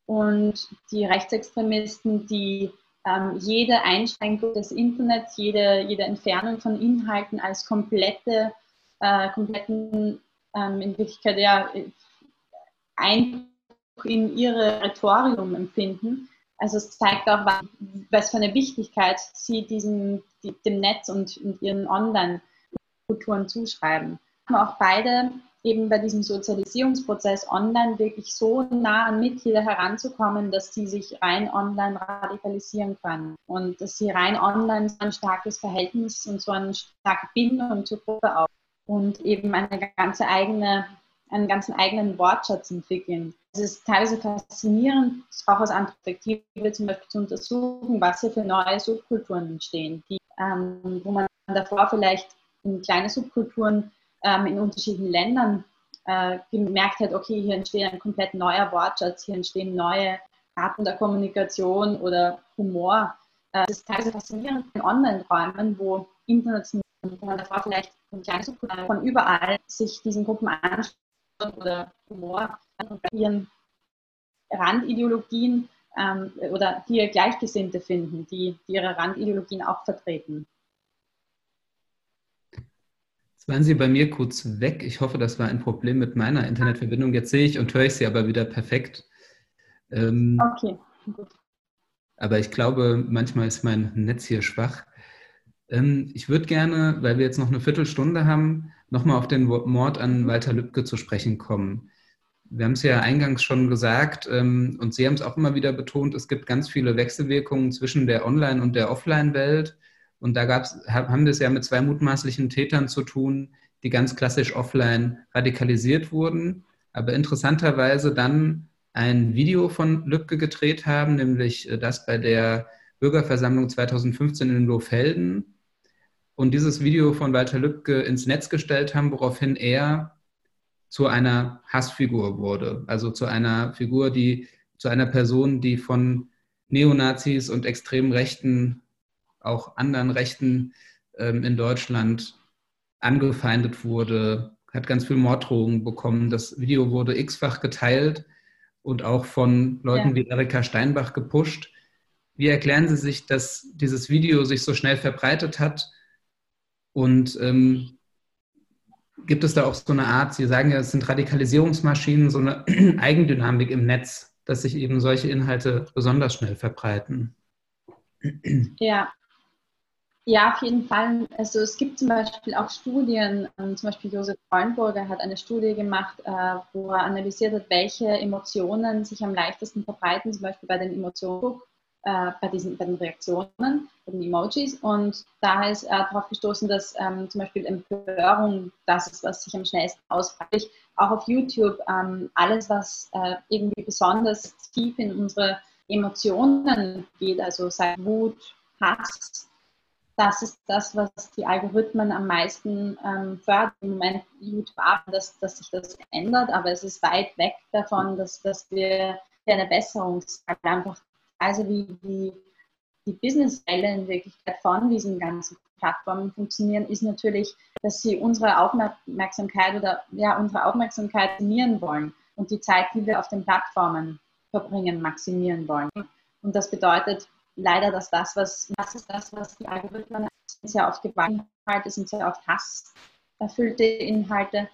und die Rechtsextremisten, die ähm, jede Einschränkung des Internets, jede, jede Entfernung von Inhalten als komplette, äh, kompletten, ähm, in Wirklichkeit ja, Einbruch in ihre Rhetorium empfinden. Also es zeigt auch, was, für eine Wichtigkeit sie diesem, die, dem Netz und, und ihren Online-Kulturen zuschreiben. Auch beide eben bei diesem Sozialisierungsprozess online wirklich so nah an Mitglieder heranzukommen, dass sie sich rein online radikalisieren können und dass sie rein online so ein starkes Verhältnis und so eine starke Bindung zur Gruppe auf und eben eine ganze eigene, einen ganzen eigenen Wortschatz entwickeln. Es ist teilweise faszinierend, auch aus anderer Perspektive zum Beispiel zu untersuchen, was hier für neue Subkulturen entstehen, die, ähm, wo man davor vielleicht in kleine Subkulturen ähm, in unterschiedlichen Ländern äh, gemerkt hat, okay, hier entsteht ein komplett neuer Wortschatz, hier entstehen neue Arten der Kommunikation oder Humor. Äh, das ist teilweise faszinierend in Online-Räumen, wo international, wo man davor vielleicht von überall sich diesen Gruppen anschaut oder Humor und ihren Randideologien ähm, oder hier Gleichgesinnte finden, die, die ihre Randideologien auch vertreten. Jetzt waren Sie bei mir kurz weg. Ich hoffe, das war ein Problem mit meiner Internetverbindung. Jetzt sehe ich und höre ich Sie aber wieder perfekt. Ähm, okay, gut. Aber ich glaube, manchmal ist mein Netz hier schwach. Ähm, ich würde gerne, weil wir jetzt noch eine Viertelstunde haben, nochmal auf den Mord an Walter Lübcke zu sprechen kommen. Wir haben es ja eingangs schon gesagt ähm, und Sie haben es auch immer wieder betont, es gibt ganz viele Wechselwirkungen zwischen der Online- und der Offline-Welt. Und da gab's, haben wir es ja mit zwei mutmaßlichen Tätern zu tun, die ganz klassisch offline radikalisiert wurden, aber interessanterweise dann ein Video von Lübcke gedreht haben, nämlich äh, das bei der Bürgerversammlung 2015 in Lohfelden. Und dieses Video von Walter Lübcke ins Netz gestellt haben, woraufhin er zu einer Hassfigur wurde. Also zu einer Figur, die, zu einer Person, die von Neonazis und extremen Rechten auch anderen Rechten ähm, in Deutschland angefeindet wurde, hat ganz viel Morddrohungen bekommen. Das Video wurde x-fach geteilt und auch von Leuten ja. wie Erika Steinbach gepusht. Wie erklären Sie sich, dass dieses Video sich so schnell verbreitet hat? Und ähm, gibt es da auch so eine Art, Sie sagen ja, es sind Radikalisierungsmaschinen, so eine Eigendynamik im Netz, dass sich eben solche Inhalte besonders schnell verbreiten? Ja, ja, auf jeden Fall. Also es gibt zum Beispiel auch Studien, ähm, zum Beispiel Josef Freundburger hat eine Studie gemacht, äh, wo er analysiert hat, welche Emotionen sich am leichtesten verbreiten, zum Beispiel bei den Emotionen, äh, bei, diesen, bei den Reaktionen, bei den Emojis. Und da ist er darauf gestoßen, dass ähm, zum Beispiel Empörung das ist, was sich am schnellsten ausbreitet. Auch auf YouTube ähm, alles, was äh, irgendwie besonders tief in unsere Emotionen geht, also sei Wut, Hass, das ist das, was die Algorithmen am meisten ähm, fördern. Im Moment YouTube dass, dass sich das ändert, aber es ist weit weg davon, dass, dass wir eine Besserung einfach, also wie die, die Businesswelle in Wirklichkeit von diesen ganzen Plattformen funktionieren, ist natürlich, dass sie unsere Aufmerksamkeit oder ja, unsere Aufmerksamkeit maximieren wollen und die Zeit, die wir auf den Plattformen verbringen, maximieren wollen. Und das bedeutet, leider, dass das, was, was ist das, was die Algorithmen sehr oft Gewaltinhalte, sind sehr oft hasserfüllte Inhalte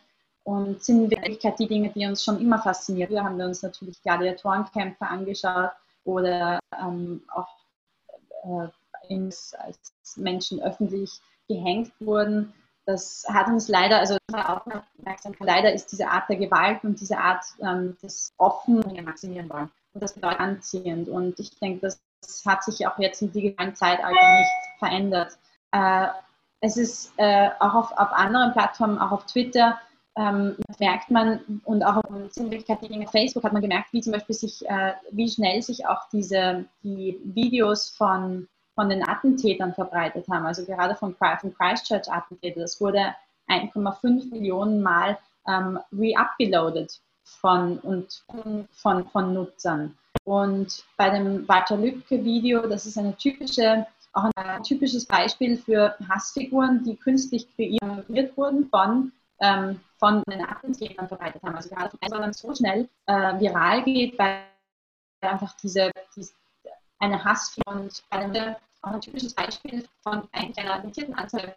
und sind in Wirklichkeit die Dinge, die uns schon immer fasziniert. Wir haben uns natürlich Gladiatorenkämpfe angeschaut oder ähm, auch äh, als Menschen öffentlich gehängt wurden. Das hat uns leider, also leider ist diese Art der Gewalt und diese Art ähm, des Offen maximieren wollen. Und das bedeutet anziehend. Und ich denke, dass das hat sich auch jetzt im digitalen Zeitalter nicht verändert. Äh, es ist äh, auch auf, auf, anderen Plattformen, auch auf Twitter, ähm, merkt man, und auch auf Facebook hat man gemerkt, wie zum Beispiel sich, äh, wie schnell sich auch diese, die Videos von, von den Attentätern verbreitet haben. Also gerade von, von Christchurch-Attentätern. Das wurde 1,5 Millionen Mal ähm, re-upgeloadet von, von, von Nutzern. Und bei dem Walter Lübcke-Video, das ist eine typische, auch ein typisches Beispiel für Hassfiguren, die künstlich kreiert wurden von ähm, von den Attentätern verbreitet haben. Also gerade weil man so schnell äh, viral geht, weil einfach diese, diese eine Hass und eine, auch ein typisches Beispiel von einer limitierten Anzahl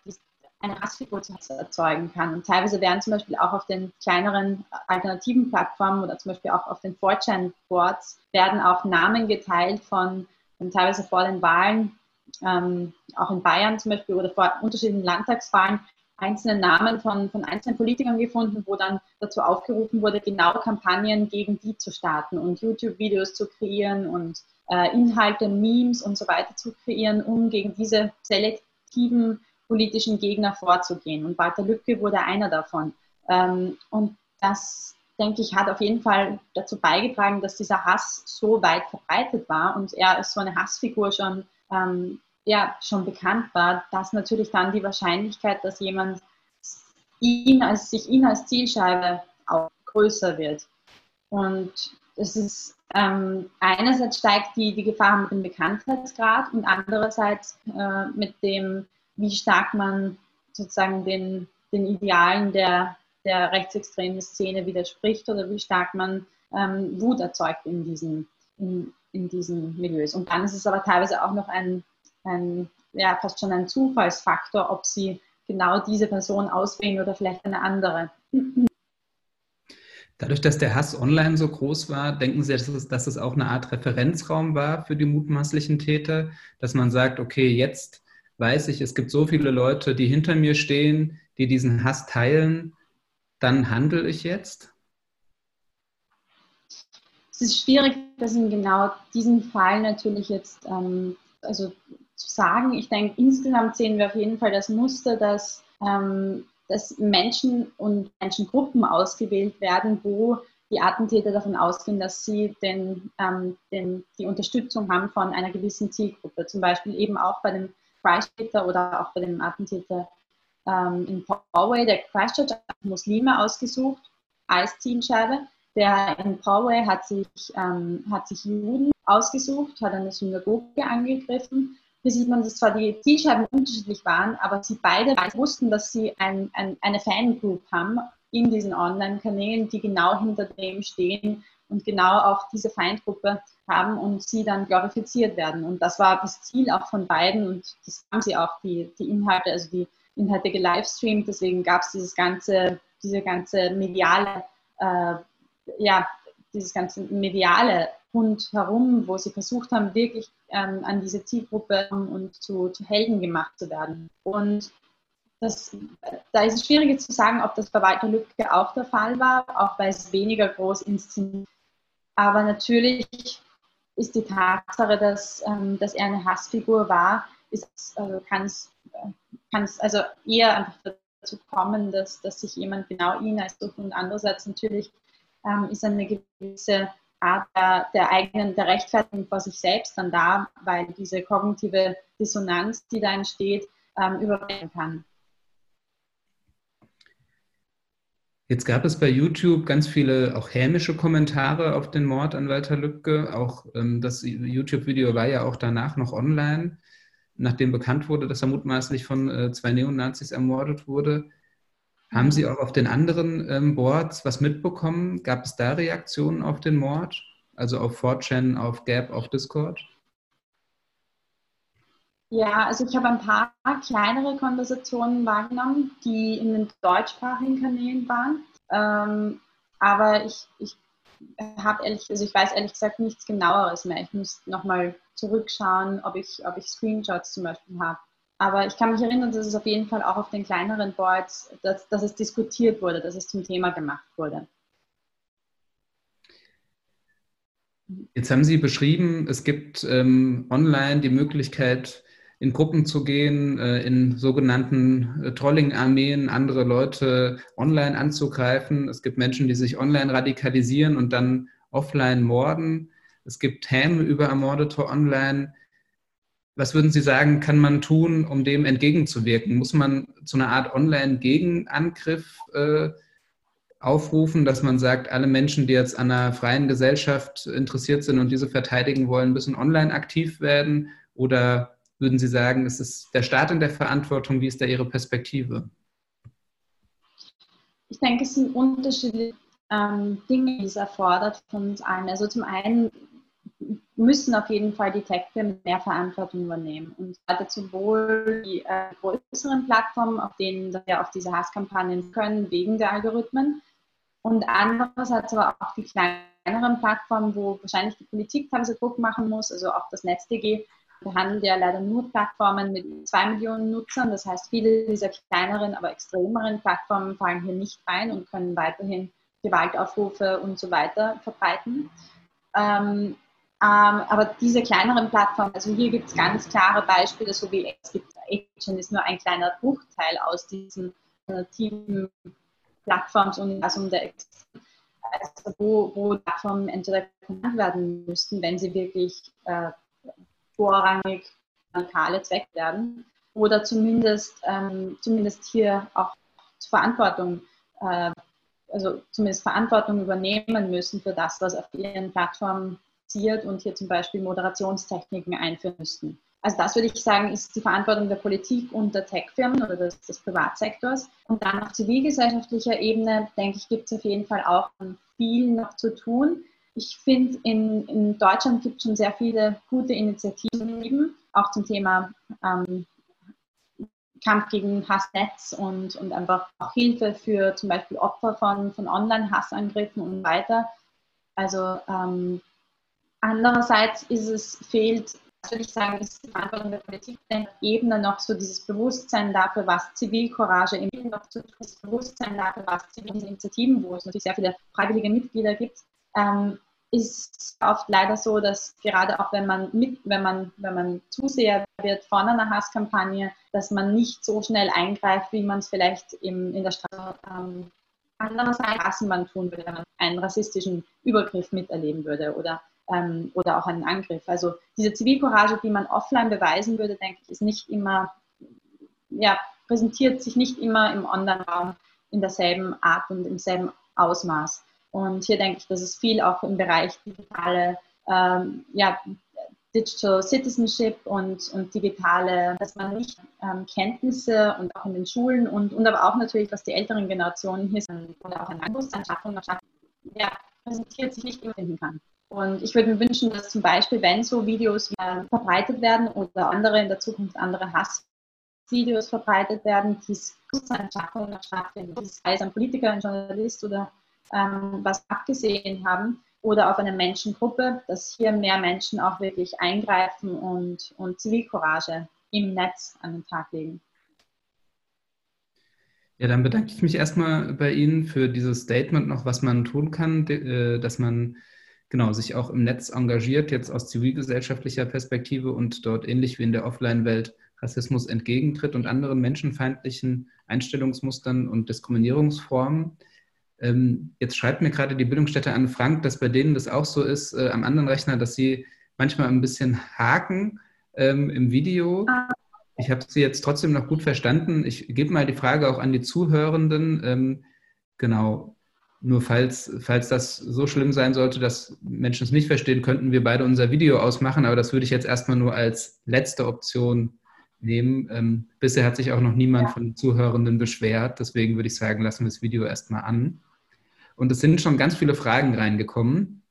eine Hassfigur zu erzeugen kann. Und teilweise werden zum Beispiel auch auf den kleineren alternativen Plattformen oder zum Beispiel auch auf den 4chan-Boards werden auch Namen geteilt von, von teilweise vor den Wahlen, ähm, auch in Bayern zum Beispiel oder vor unterschiedlichen Landtagswahlen, einzelne Namen von, von einzelnen Politikern gefunden, wo dann dazu aufgerufen wurde, genau Kampagnen gegen die zu starten und YouTube-Videos zu kreieren und äh, Inhalte, Memes und so weiter zu kreieren, um gegen diese selektiven politischen Gegner vorzugehen. Und Walter Lübcke wurde einer davon. Ähm, und das, denke ich, hat auf jeden Fall dazu beigetragen, dass dieser Hass so weit verbreitet war und er als so eine Hassfigur schon ähm, ja schon bekannt war, dass natürlich dann die Wahrscheinlichkeit, dass jemand ihn als, sich ihn als Zielscheibe auch größer wird. Und es ist ähm, einerseits steigt die, die Gefahr mit dem Bekanntheitsgrad und andererseits äh, mit dem, wie stark man sozusagen den, den Idealen der, der rechtsextremen Szene widerspricht oder wie stark man ähm, Wut erzeugt in diesen, in, in diesen Milieus. Und dann ist es aber teilweise auch noch ein ein, ja, fast schon ein Zufallsfaktor, ob sie genau diese Person auswählen oder vielleicht eine andere. Dadurch, dass der Hass online so groß war, denken Sie, dass es, dass es auch eine Art Referenzraum war für die mutmaßlichen Täter, dass man sagt, okay, jetzt weiß ich, es gibt so viele Leute, die hinter mir stehen, die diesen Hass teilen, dann handle ich jetzt? Es ist schwierig, das in genau diesem Fall natürlich jetzt ähm, also zu sagen. Ich denke, insgesamt sehen wir auf jeden Fall das Muster, dass, ähm, dass Menschen und Menschengruppen ausgewählt werden, wo die Attentäter davon ausgehen, dass sie den, ähm, den, die Unterstützung haben von einer gewissen Zielgruppe. Zum Beispiel eben auch bei dem Christchurch oder auch bei dem Attentäter ähm, in Poway. Der Christchurch hat Muslime ausgesucht als Zielscheibe. Der in Poway hat sich, ähm, hat sich Juden ausgesucht, hat eine Synagoge angegriffen hier sieht man, dass zwar die Zielscheiben unterschiedlich waren, aber sie beide wussten, dass sie ein, ein, eine Fangroup haben in diesen Online-Kanälen, die genau hinter dem stehen und genau auch diese Feindgruppe haben und sie dann glorifiziert werden. Und das war das Ziel auch von beiden und das haben sie auch, die, die Inhalte, also die Inhalte gelivestreamt, deswegen gab es dieses ganze, diese ganze mediale, äh, ja, dieses ganze mediale rundherum, wo sie versucht haben, wirklich ähm, an diese Zielgruppe und zu, zu, Helden gemacht zu werden. Und das, da ist es schwierig zu sagen, ob das bei Walter Lübcke auch der Fall war, auch weil es weniger groß inszeniert. Aber natürlich ist die Tatsache, dass, ähm, dass er eine Hassfigur war, also kann es kann es also eher einfach dazu kommen, dass, dass sich jemand genau ihn als sucht und andererseits natürlich ähm, ist eine gewisse Art der, der, eigenen, der Rechtfertigung vor sich selbst dann da, weil diese kognitive Dissonanz, die da entsteht, ähm, überwinden kann. Jetzt gab es bei YouTube ganz viele auch hämische Kommentare auf den Mord an Walter Lübcke. Auch ähm, das YouTube-Video war ja auch danach noch online, nachdem bekannt wurde, dass er mutmaßlich von äh, zwei Neonazis ermordet wurde. Haben Sie auch auf den anderen ähm, Boards was mitbekommen? Gab es da Reaktionen auf den Mord? Also auf 4chan, auf Gap, auf Discord? Ja, also ich habe ein paar kleinere Konversationen wahrgenommen, die in den deutschsprachigen Kanälen waren. Ähm, aber ich, ich habe ehrlich, also ich weiß ehrlich gesagt nichts genaueres mehr. Ich muss nochmal zurückschauen, ob ich, ob ich Screenshots zum Beispiel habe. Aber ich kann mich erinnern, dass es auf jeden Fall auch auf den kleineren Boards, dass, dass es diskutiert wurde, dass es zum Thema gemacht wurde. Jetzt haben Sie beschrieben, es gibt ähm, online die Möglichkeit, in Gruppen zu gehen, äh, in sogenannten äh, Trolling-Armeen, andere Leute online anzugreifen. Es gibt Menschen, die sich online radikalisieren und dann offline morden. Es gibt Häme über Ermordete online. Was würden Sie sagen, kann man tun, um dem entgegenzuwirken? Muss man zu einer Art Online-Gegenangriff äh, aufrufen, dass man sagt, alle Menschen, die jetzt an einer freien Gesellschaft interessiert sind und diese verteidigen wollen, müssen online aktiv werden? Oder würden Sie sagen, ist es der Staat in der Verantwortung? Wie ist da Ihre Perspektive? Ich denke, es sind unterschiedliche ähm, Dinge, die es erfordert von uns allen. Also zum einen müssen auf jeden Fall die Tech-Firmen mehr Verantwortung übernehmen. Und dazu sowohl die äh, größeren Plattformen, auf denen wir auf diese Hasskampagnen können, wegen der Algorithmen, und andererseits aber auch die kleineren Plattformen, wo wahrscheinlich die Politik teilweise Druck machen muss, also auch das NetzDG behandelt ja leider nur Plattformen mit zwei Millionen Nutzern. Das heißt, viele dieser kleineren, aber extremeren Plattformen fallen hier nicht rein und können weiterhin Gewaltaufrufe und so weiter verbreiten. Ähm, ähm, aber diese kleineren Plattformen, also hier gibt es ganz klare Beispiele, so wie es gibt Agent ist nur ein kleiner Bruchteil aus diesen alternativen Plattformsuniversum der also wo, wo Plattformen entweder genannt werden müssten, wenn sie wirklich äh, vorrangig lokale Zwecke werden, oder zumindest, ähm, zumindest hier auch Verantwortung, äh, also zumindest Verantwortung übernehmen müssen für das, was auf ihren Plattformen passiert und hier zum Beispiel Moderationstechniken einführen müssten. Also das würde ich sagen, ist die Verantwortung der Politik und der Tech-Firmen oder des, des, Privatsektors. Und dann auf zivilgesellschaftlicher Ebene, denke ich, gibt es auf jeden Fall auch viel noch zu tun. Ich finde, in, in, Deutschland gibt es schon sehr viele gute Initiativen, auch zum Thema ähm, Kampf gegen Hassnetz und, und einfach auch Hilfe für zum Beispiel Opfer von, von Online-Hassangriffen und weiter. Also ähm, andererseits ist es, fehlt würde ich sagen, ist die Verantwortung der Politik der Ebene noch so dieses Bewusstsein dafür, was Zivilcourage im noch tun, das Bewusstsein dafür, was zivile Initiativen, wo es natürlich sehr viele freiwillige Mitglieder gibt, ähm, ist oft leider so, dass gerade auch wenn man mit, wenn man, wenn man Zuseher wird von einer Hasskampagne, dass man nicht so schnell eingreift, wie man es vielleicht im, in der Straße ähm, andererseits Straßenbahn tun würde, wenn man einen rassistischen Übergriff miterleben würde oder ähm, oder auch einen Angriff. Also diese Zivilcourage, die man offline beweisen würde, denke ich, ist nicht immer, ja, präsentiert sich nicht immer im Online-Raum in derselben Art und im selben Ausmaß. Und hier denke ich, dass es viel auch im Bereich digitale, ähm, ja, Digital Citizenship und, und digitale, dass man nicht ähm, Kenntnisse und auch in den Schulen und, und aber auch natürlich, was die älteren Generationen hier sind oder auch eine Bewusstseinsschaffung ja, präsentiert sich nicht immer kann. Und ich würde mir wünschen, dass zum Beispiel, wenn so Videos verbreitet werden oder andere in der Zukunft andere Hassvideos verbreitet werden, dies Bewusstseinsschaffung stattfindet, sei es ein Politiker, ein Journalist oder ähm, was abgesehen haben oder auf eine Menschengruppe, dass hier mehr Menschen auch wirklich eingreifen und, und Zivilcourage im Netz an den Tag legen. Ja, dann bedanke ich mich erstmal bei Ihnen für dieses Statement noch, was man tun kann, äh, dass man genau, sich auch im Netz engagiert, jetzt aus zivilgesellschaftlicher Perspektive und dort ähnlich wie in der Offline-Welt Rassismus entgegentritt und anderen menschenfeindlichen Einstellungsmustern und Diskriminierungsformen. Ähm, jetzt schreibt mir gerade die Bildungsstätte an Frank, dass bei denen das auch so ist, äh, am anderen Rechner, dass sie manchmal ein bisschen haken ähm, im Video. Ich habe sie jetzt trotzdem noch gut verstanden. Ich gebe mal die Frage auch an die Zuhörenden. Ähm, genau, nur falls, falls das so schlimm sein sollte, dass Menschen es nicht verstehen, könnten wir beide unser Video ausmachen, aber das würde ich jetzt erstmal nur als letzte Option nehmen. Ähm, bisher hat sich auch noch niemand ja. von den Zuhörenden beschwert, deswegen würde ich sagen, lassen wir das Video erstmal an. Und es sind schon ganz viele Fragen reingekommen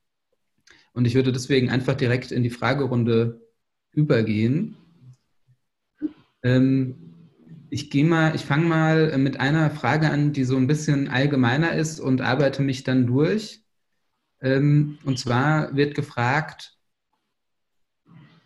und ich würde deswegen einfach direkt in die Fragerunde übergehen. Ähm, ich gehe mal, ich fange mal mit einer Frage an, die so ein bisschen allgemeiner ist und arbeite mich dann durch. Ähm, und zwar wird gefragt,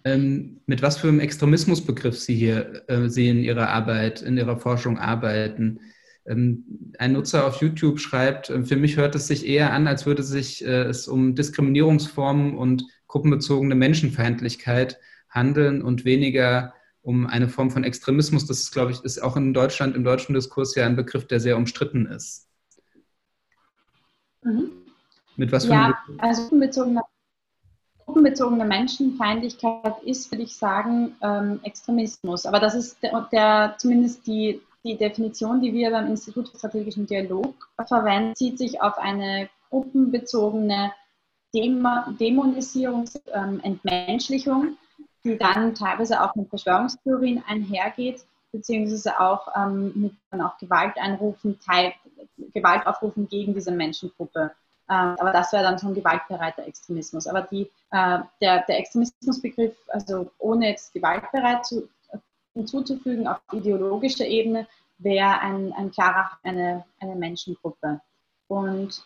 ähm, mit was für einem Extremismusbegriff Sie hier äh, sehen in Ihrer Arbeit, in Ihrer Forschung arbeiten. Ähm, ein Nutzer auf YouTube schreibt, äh, für mich hört es sich eher an, als würde sich äh, es um Diskriminierungsformen und gruppenbezogene Menschenfeindlichkeit handeln und weniger um eine Form von Extremismus. Das ist, glaube ich, ist auch in Deutschland, im deutschen Diskurs ja ein Begriff, der sehr umstritten ist. Mhm. Mit was für Ja, also gruppenbezogene, gruppenbezogene Menschenfeindlichkeit ist, würde ich sagen, ähm, Extremismus. Aber das ist der, der, zumindest die, die Definition, die wir beim Institut für strategischen Dialog verwenden, zieht sich auf eine gruppenbezogene Dämonisierung, ähm, Entmenschlichung, die dann teilweise auch mit Verschwörungstheorien einhergeht, beziehungsweise auch ähm, mit auch Gewalt einrufen, Teil, Gewalt aufrufen gegen diese Menschengruppe. Ähm, aber das wäre dann schon gewaltbereiter Extremismus. Aber die, äh, der, der Extremismusbegriff, also ohne jetzt gewaltbereit zu, hinzuzufügen auf ideologischer Ebene, wäre ein, ein klarer eine, eine Menschengruppe. Und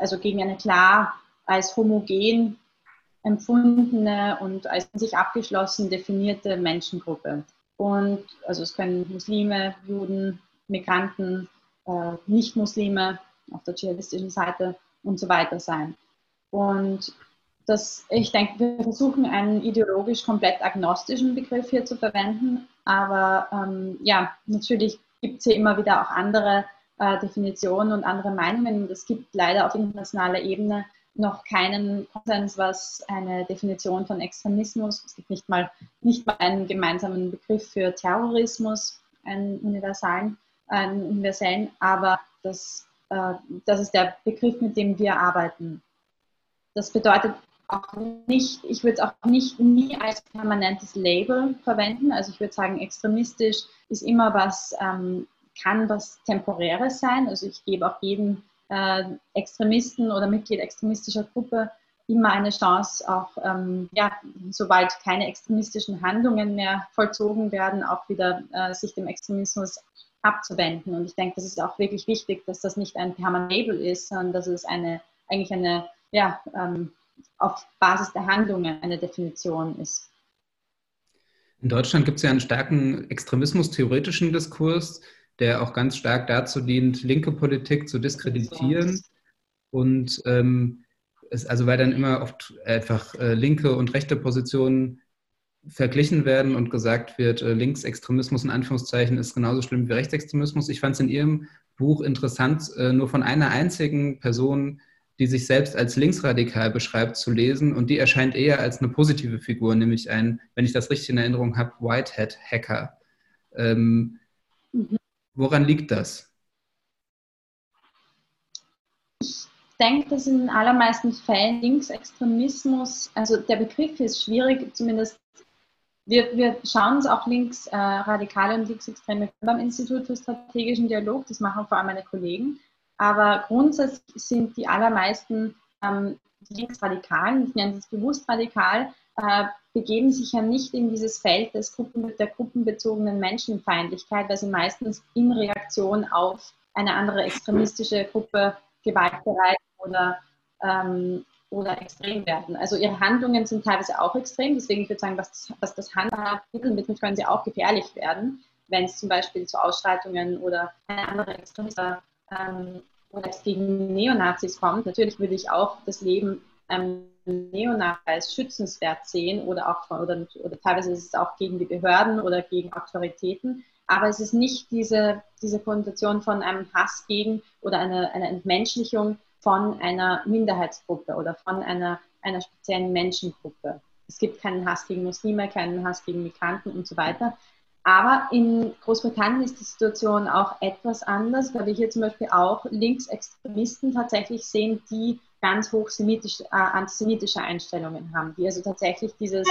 also gegen eine klar als homogen empfundene und als sich abgeschlossen definierte Menschengruppe. Und also es können Muslime, Juden, Migranten, äh, Nicht-Muslime auf der dschihadistischen Seite und so weiter sein. Und das, ich denke, wir versuchen einen ideologisch komplett agnostischen Begriff hier zu verwenden, aber ähm, ja, natürlich gibt es hier immer wieder auch andere äh, Definitionen und andere Meinungen. Und es gibt leider auf internationaler Ebene noch keinen Konsens, was eine Definition von Extremismus, es gibt nicht mal, nicht mal einen gemeinsamen Begriff für Terrorismus, einen universalen, einen universellen, aber das, äh, das ist der Begriff, mit dem wir arbeiten. Das bedeutet auch nicht, ich würde es auch nicht nie als permanentes Label verwenden. Also ich würde sagen, extremistisch ist immer was, ähm, kann was Temporäres sein. Also ich gebe auch jedem äh, Extremisten oder Mitglied extremistischer Gruppe immer eine Chance, auch ähm, ja, sobald keine extremistischen Handlungen mehr vollzogen werden, auch wieder äh, sich dem Extremismus abzuwenden. Und ich denke, das ist auch wirklich wichtig, dass das nicht ein Permanabel ist, sondern dass es eine, eigentlich eine, ja, ähm, auf Basis der Handlungen eine Definition ist. In Deutschland gibt es ja einen starken extremismus-theoretischen Diskurs, der auch ganz stark dazu dient, linke Politik zu diskreditieren. Und ähm, es, also weil dann immer oft einfach äh, linke und rechte Positionen verglichen werden und gesagt wird, äh, Linksextremismus in Anführungszeichen ist genauso schlimm wie Rechtsextremismus. Ich fand es in Ihrem Buch interessant, äh, nur von einer einzigen Person, die sich selbst als linksradikal beschreibt, zu lesen. Und die erscheint eher als eine positive Figur, nämlich ein, wenn ich das richtig in Erinnerung habe, Whitehead-Hacker. Ähm, mhm. Woran liegt das? Ich denke, dass in den allermeisten Fällen Linksextremismus, also der Begriff ist schwierig, zumindest wir, wir schauen uns auch Linksradikale äh, und Linksextreme beim Institut für strategischen Dialog, das machen vor allem meine Kollegen. Aber grundsätzlich sind die allermeisten ähm, Linksradikalen, ich nenne es bewusst radikal, äh, begeben sich ja nicht in dieses Feld des Gruppen, der gruppenbezogenen Menschenfeindlichkeit, weil sie meistens in Reaktion auf eine andere extremistische Gruppe gewaltbereit oder, ähm, oder extrem werden. Also ihre Handlungen sind teilweise auch extrem, deswegen würde ich sagen, was, was das Handhaben mit können sie auch gefährlich werden, wenn es zum Beispiel zu Ausschreitungen oder eine andere Extremismus ähm, oder es gegen Neonazis kommt. Natürlich würde ich auch das Leben ähm, Neonazi als schützenswert sehen oder auch oder, oder teilweise ist es auch gegen die Behörden oder gegen Autoritäten. Aber es ist nicht diese, diese Konnotation von einem Hass gegen oder einer eine Entmenschlichung von einer Minderheitsgruppe oder von einer, einer speziellen Menschengruppe. Es gibt keinen Hass gegen Muslime, keinen Hass gegen Migranten und so weiter. Aber in Großbritannien ist die Situation auch etwas anders, weil wir hier zum Beispiel auch Linksextremisten tatsächlich sehen, die ganz hoch äh, antisemitische Einstellungen haben, die also tatsächlich dieses,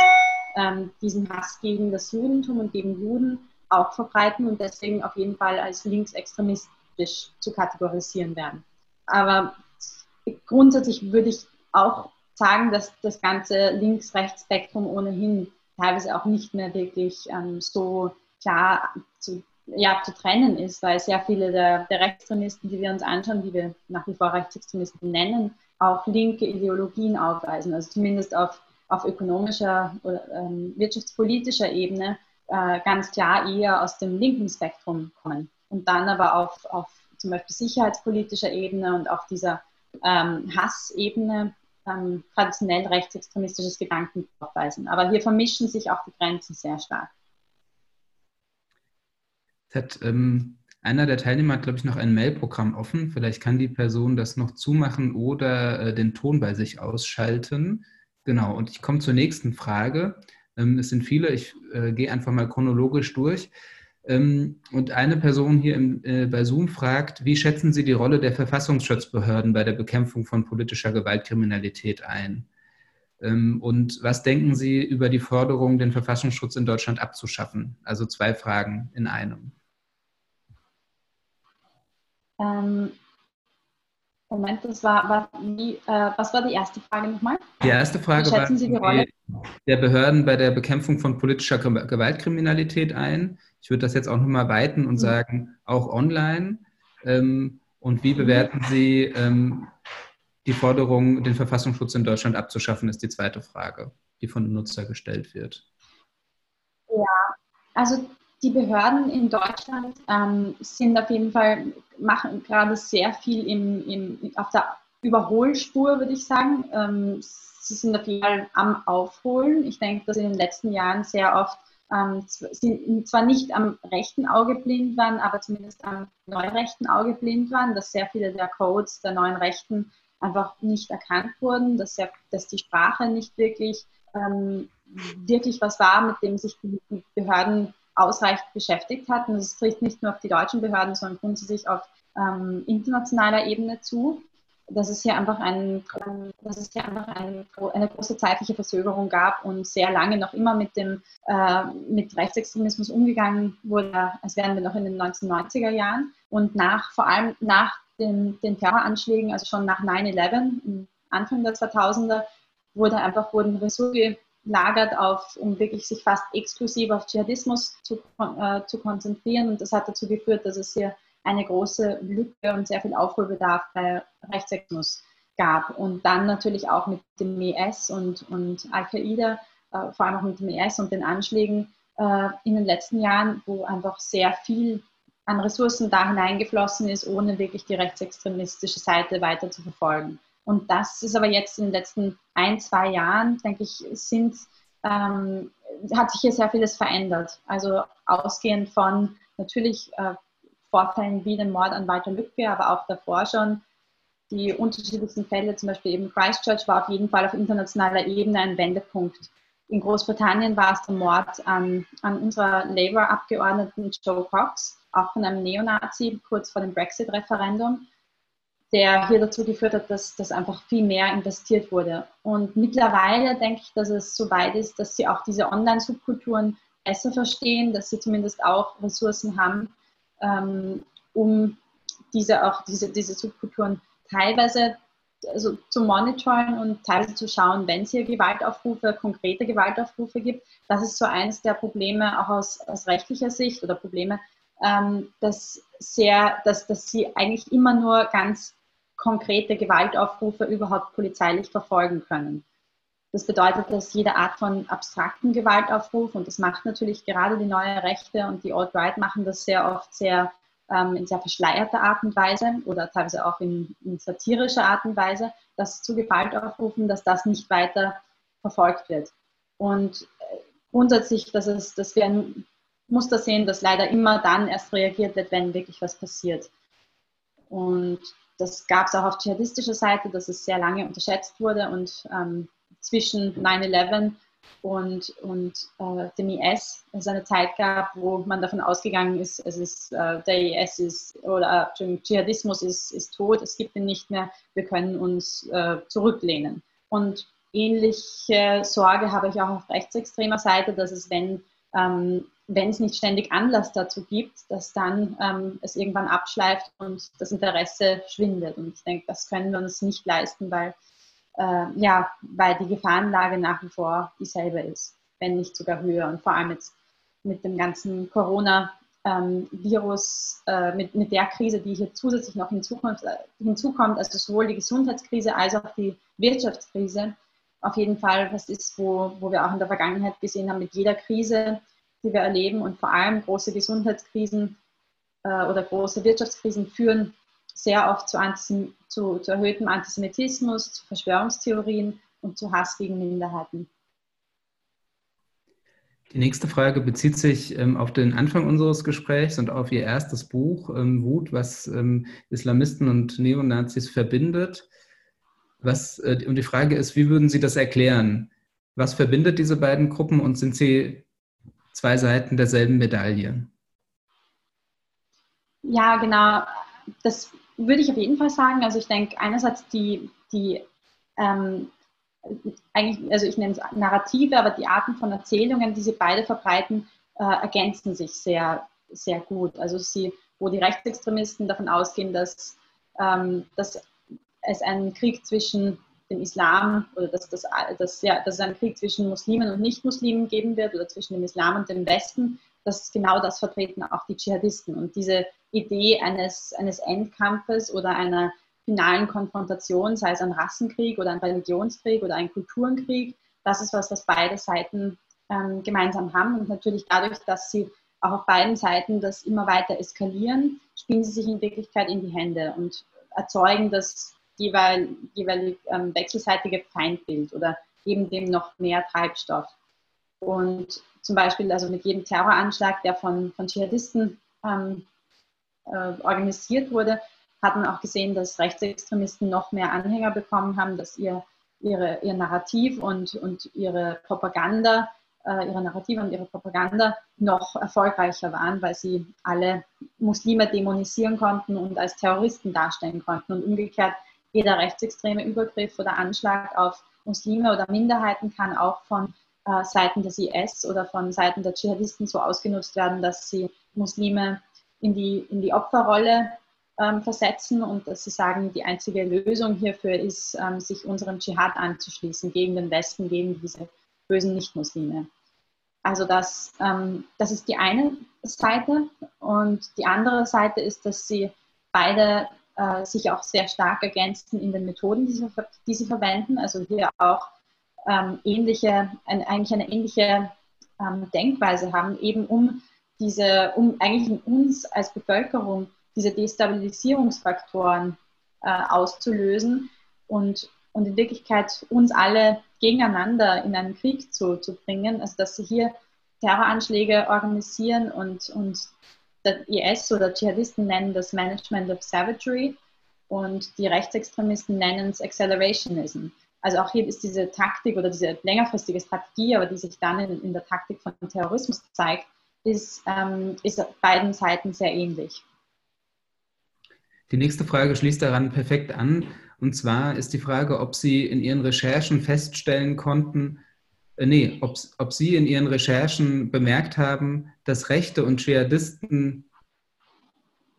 ähm, diesen Hass gegen das Judentum und gegen Juden auch verbreiten und deswegen auf jeden Fall als linksextremistisch zu kategorisieren werden. Aber grundsätzlich würde ich auch sagen, dass das ganze Links-Rechts-Spektrum ohnehin teilweise auch nicht mehr wirklich ähm, so klar zu, ja, zu trennen ist, weil sehr viele der, der Rechtsextremisten, die wir uns anschauen, die wir nach wie vor Rechtsextremisten nennen, auch linke Ideologien aufweisen, also zumindest auf, auf ökonomischer oder ähm, wirtschaftspolitischer Ebene äh, ganz klar eher aus dem linken Spektrum kommen und dann aber auf, auf zum Beispiel sicherheitspolitischer Ebene und auf dieser ähm, Hassebene ähm, traditionell rechtsextremistisches Gedanken aufweisen. Aber hier vermischen sich auch die Grenzen sehr stark. Hat, ähm, einer der Teilnehmer hat, glaube ich, noch ein Mailprogramm offen. Vielleicht kann die Person das noch zumachen oder äh, den Ton bei sich ausschalten. Genau, und ich komme zur nächsten Frage. Ähm, es sind viele, ich äh, gehe einfach mal chronologisch durch. Ähm, und eine Person hier im, äh, bei Zoom fragt, wie schätzen Sie die Rolle der Verfassungsschutzbehörden bei der Bekämpfung von politischer Gewaltkriminalität ein? Ähm, und was denken Sie über die Forderung, den Verfassungsschutz in Deutschland abzuschaffen? Also zwei Fragen in einem. Ähm, Moment, das war, war wie, äh, was war die erste Frage nochmal? Die erste Frage war, Sie die Rolle? der Behörden bei der Bekämpfung von politischer Gewaltkriminalität ein. Ich würde das jetzt auch nochmal weiten und mhm. sagen, auch online. Ähm, und wie mhm. bewerten Sie ähm, die Forderung, den Verfassungsschutz in Deutschland abzuschaffen, ist die zweite Frage, die von dem Nutzer gestellt wird. Ja, also die Behörden in Deutschland ähm, sind auf jeden Fall, machen gerade sehr viel im, im, auf der Überholspur, würde ich sagen. Ähm, sie sind auf jeden Fall am Aufholen. Ich denke, dass in den letzten Jahren sehr oft ähm, sie zwar nicht am rechten Auge blind waren, aber zumindest am neurechten Auge blind waren, dass sehr viele der Codes der neuen Rechten einfach nicht erkannt wurden, dass, sehr, dass die Sprache nicht wirklich, ähm, wirklich was war, mit dem sich die Behörden ausreichend beschäftigt hatten. Das trifft nicht nur auf die deutschen Behörden, sondern grundsätzlich auf ähm, internationaler Ebene zu. Dass es hier einfach, ein, dass es hier einfach ein, eine große zeitliche Verzögerung gab und sehr lange noch immer mit, dem, äh, mit Rechtsextremismus umgegangen wurde, als wären wir noch in den 1990er Jahren. Und nach, vor allem nach den, den Terroranschlägen, also schon nach 9-11, Anfang der 2000er, wurde einfach, wurden Ressourcen gelagert, auf, um wirklich sich fast exklusiv auf Dschihadismus zu, äh, zu konzentrieren. Und das hat dazu geführt, dass es hier eine große Lücke und sehr viel Aufholbedarf bei Rechtsextremismus gab. Und dann natürlich auch mit dem IS und, und Al-Qaida, äh, vor allem auch mit dem IS und den Anschlägen äh, in den letzten Jahren, wo einfach sehr viel an Ressourcen da hineingeflossen ist, ohne wirklich die rechtsextremistische Seite weiter zu verfolgen. Und das ist aber jetzt in den letzten ein, zwei Jahren, denke ich, sind, ähm, hat sich hier sehr vieles verändert. Also ausgehend von natürlich äh, Vorfällen wie dem Mord an Walter Lücke, aber auch davor schon die unterschiedlichsten Fälle, zum Beispiel eben Christchurch, war auf jeden Fall auf internationaler Ebene ein Wendepunkt. In Großbritannien war es der Mord an, an unserer Labour-Abgeordneten Joe Cox, auch von einem Neonazi kurz vor dem Brexit-Referendum, der hier dazu geführt hat, dass, dass einfach viel mehr investiert wurde. Und mittlerweile denke ich, dass es so weit ist, dass sie auch diese Online-Subkulturen besser verstehen, dass sie zumindest auch Ressourcen haben, ähm, um diese auch diese, diese Subkulturen teilweise also zu monitoren und teilweise zu schauen, wenn es hier Gewaltaufrufe, konkrete Gewaltaufrufe gibt. Das ist so eines der Probleme auch aus, aus rechtlicher Sicht oder Probleme, ähm, dass, sehr, dass, dass sie eigentlich immer nur ganz konkrete Gewaltaufrufe überhaupt polizeilich verfolgen können. Das bedeutet, dass jede Art von abstrakten Gewaltaufruf, und das macht natürlich gerade die neue Rechte und die Alt-Right machen das sehr oft sehr ähm, in sehr verschleierter Art und Weise oder teilweise auch in, in satirischer Art und Weise, das zu Gewalt aufrufen, dass das nicht weiter verfolgt wird. Und äh, grundsätzlich, dass, es, dass wir ein Muster sehen, dass leider immer dann erst reagiert wird, wenn wirklich was passiert. Und das gab es auch auf dschihadistischer Seite, dass es sehr lange unterschätzt wurde und ähm, zwischen 9-11 und, und äh, dem IS es eine Zeit gab, wo man davon ausgegangen ist, es ist, äh, der IS ist oder Dschihadismus ist, ist tot, es gibt ihn nicht mehr, wir können uns äh, zurücklehnen. Und ähnliche Sorge habe ich auch auf rechtsextremer Seite, dass es, wenn ähm, wenn es nicht ständig Anlass dazu gibt, dass dann ähm, es irgendwann abschleift und das Interesse schwindet. Und ich denke, das können wir uns nicht leisten, weil äh, ja, weil die Gefahrenlage nach wie vor dieselbe ist, wenn nicht sogar höher. Und vor allem jetzt mit dem ganzen Corona-Virus, ähm, äh, mit, mit der Krise, die hier zusätzlich noch hinzukommt, äh, hinzukommt, also sowohl die Gesundheitskrise als auch die Wirtschaftskrise, auf jeden Fall was ist, wo, wo wir auch in der Vergangenheit gesehen haben, mit jeder Krise, die wir erleben und vor allem große Gesundheitskrisen äh, oder große Wirtschaftskrisen führen sehr oft zu, zu, zu erhöhtem Antisemitismus, zu Verschwörungstheorien und zu Hass gegen Minderheiten. Die nächste Frage bezieht sich ähm, auf den Anfang unseres Gesprächs und auf Ihr erstes Buch, ähm, Wut, was ähm, Islamisten und Neonazis verbindet. Was, äh, und die Frage ist, wie würden Sie das erklären? Was verbindet diese beiden Gruppen und sind sie zwei Seiten derselben Medaille? Ja, genau. Das würde ich auf jeden Fall sagen. Also ich denke einerseits die, die ähm, eigentlich, also ich nenne es Narrative, aber die Arten von Erzählungen, die sie beide verbreiten, äh, ergänzen sich sehr, sehr gut. Also sie, wo die Rechtsextremisten davon ausgehen, dass, ähm, dass es einen Krieg zwischen dem Islam oder dass, das, dass, ja, dass es einen Krieg zwischen Muslimen und Nicht-Muslimen geben wird oder zwischen dem Islam und dem Westen, dass genau das vertreten auch die Dschihadisten. Und diese Idee eines, eines Endkampfes oder einer finalen Konfrontation, sei es ein Rassenkrieg oder ein Religionskrieg oder ein Kulturenkrieg, das ist was, was beide Seiten ähm, gemeinsam haben. Und natürlich dadurch, dass sie auch auf beiden Seiten das immer weiter eskalieren, spielen sie sich in Wirklichkeit in die Hände und erzeugen das jeweil, jeweilig ähm, wechselseitige Feindbild oder geben dem noch mehr Treibstoff. Und zum Beispiel also mit jedem Terroranschlag, der von, von Dschihadisten ähm, äh, organisiert wurde, hat man auch gesehen, dass Rechtsextremisten noch mehr Anhänger bekommen haben, dass ihr, ihre, ihr Narrativ und, und ihre Propaganda, äh, ihre Narrative und ihre Propaganda noch erfolgreicher waren, weil sie alle Muslime dämonisieren konnten und als Terroristen darstellen konnten. Und umgekehrt, jeder rechtsextreme Übergriff oder Anschlag auf Muslime oder Minderheiten kann auch von äh, Seiten des IS oder von Seiten der Dschihadisten so ausgenutzt werden, dass sie Muslime in die, in die Opferrolle ähm, versetzen und dass sie sagen, die einzige Lösung hierfür ist, ähm, sich unserem Dschihad anzuschließen gegen den Westen, gegen diese bösen Nichtmuslime. Also das, ähm, das ist die eine Seite und die andere Seite ist, dass sie beide äh, sich auch sehr stark ergänzen in den Methoden, die sie, die sie verwenden. Also hier auch ähm, ähnliche, ein, eigentlich eine ähnliche ähm, Denkweise haben, eben um diese, um eigentlich in uns als Bevölkerung diese Destabilisierungsfaktoren äh, auszulösen und, und in Wirklichkeit uns alle gegeneinander in einen Krieg zu, zu bringen. Also dass sie hier Terroranschläge organisieren und, und der IS oder Dschihadisten nennen das Management of Savagery und die Rechtsextremisten nennen es Accelerationism. Also auch hier ist diese Taktik oder diese längerfristige Strategie, aber die sich dann in, in der Taktik von Terrorismus zeigt, ist, ähm, ist beiden Seiten sehr ähnlich. Die nächste Frage schließt daran perfekt an. Und zwar ist die Frage, ob Sie in Ihren Recherchen feststellen konnten, äh, nee, ob, ob Sie in Ihren Recherchen bemerkt haben, dass Rechte und Dschihadisten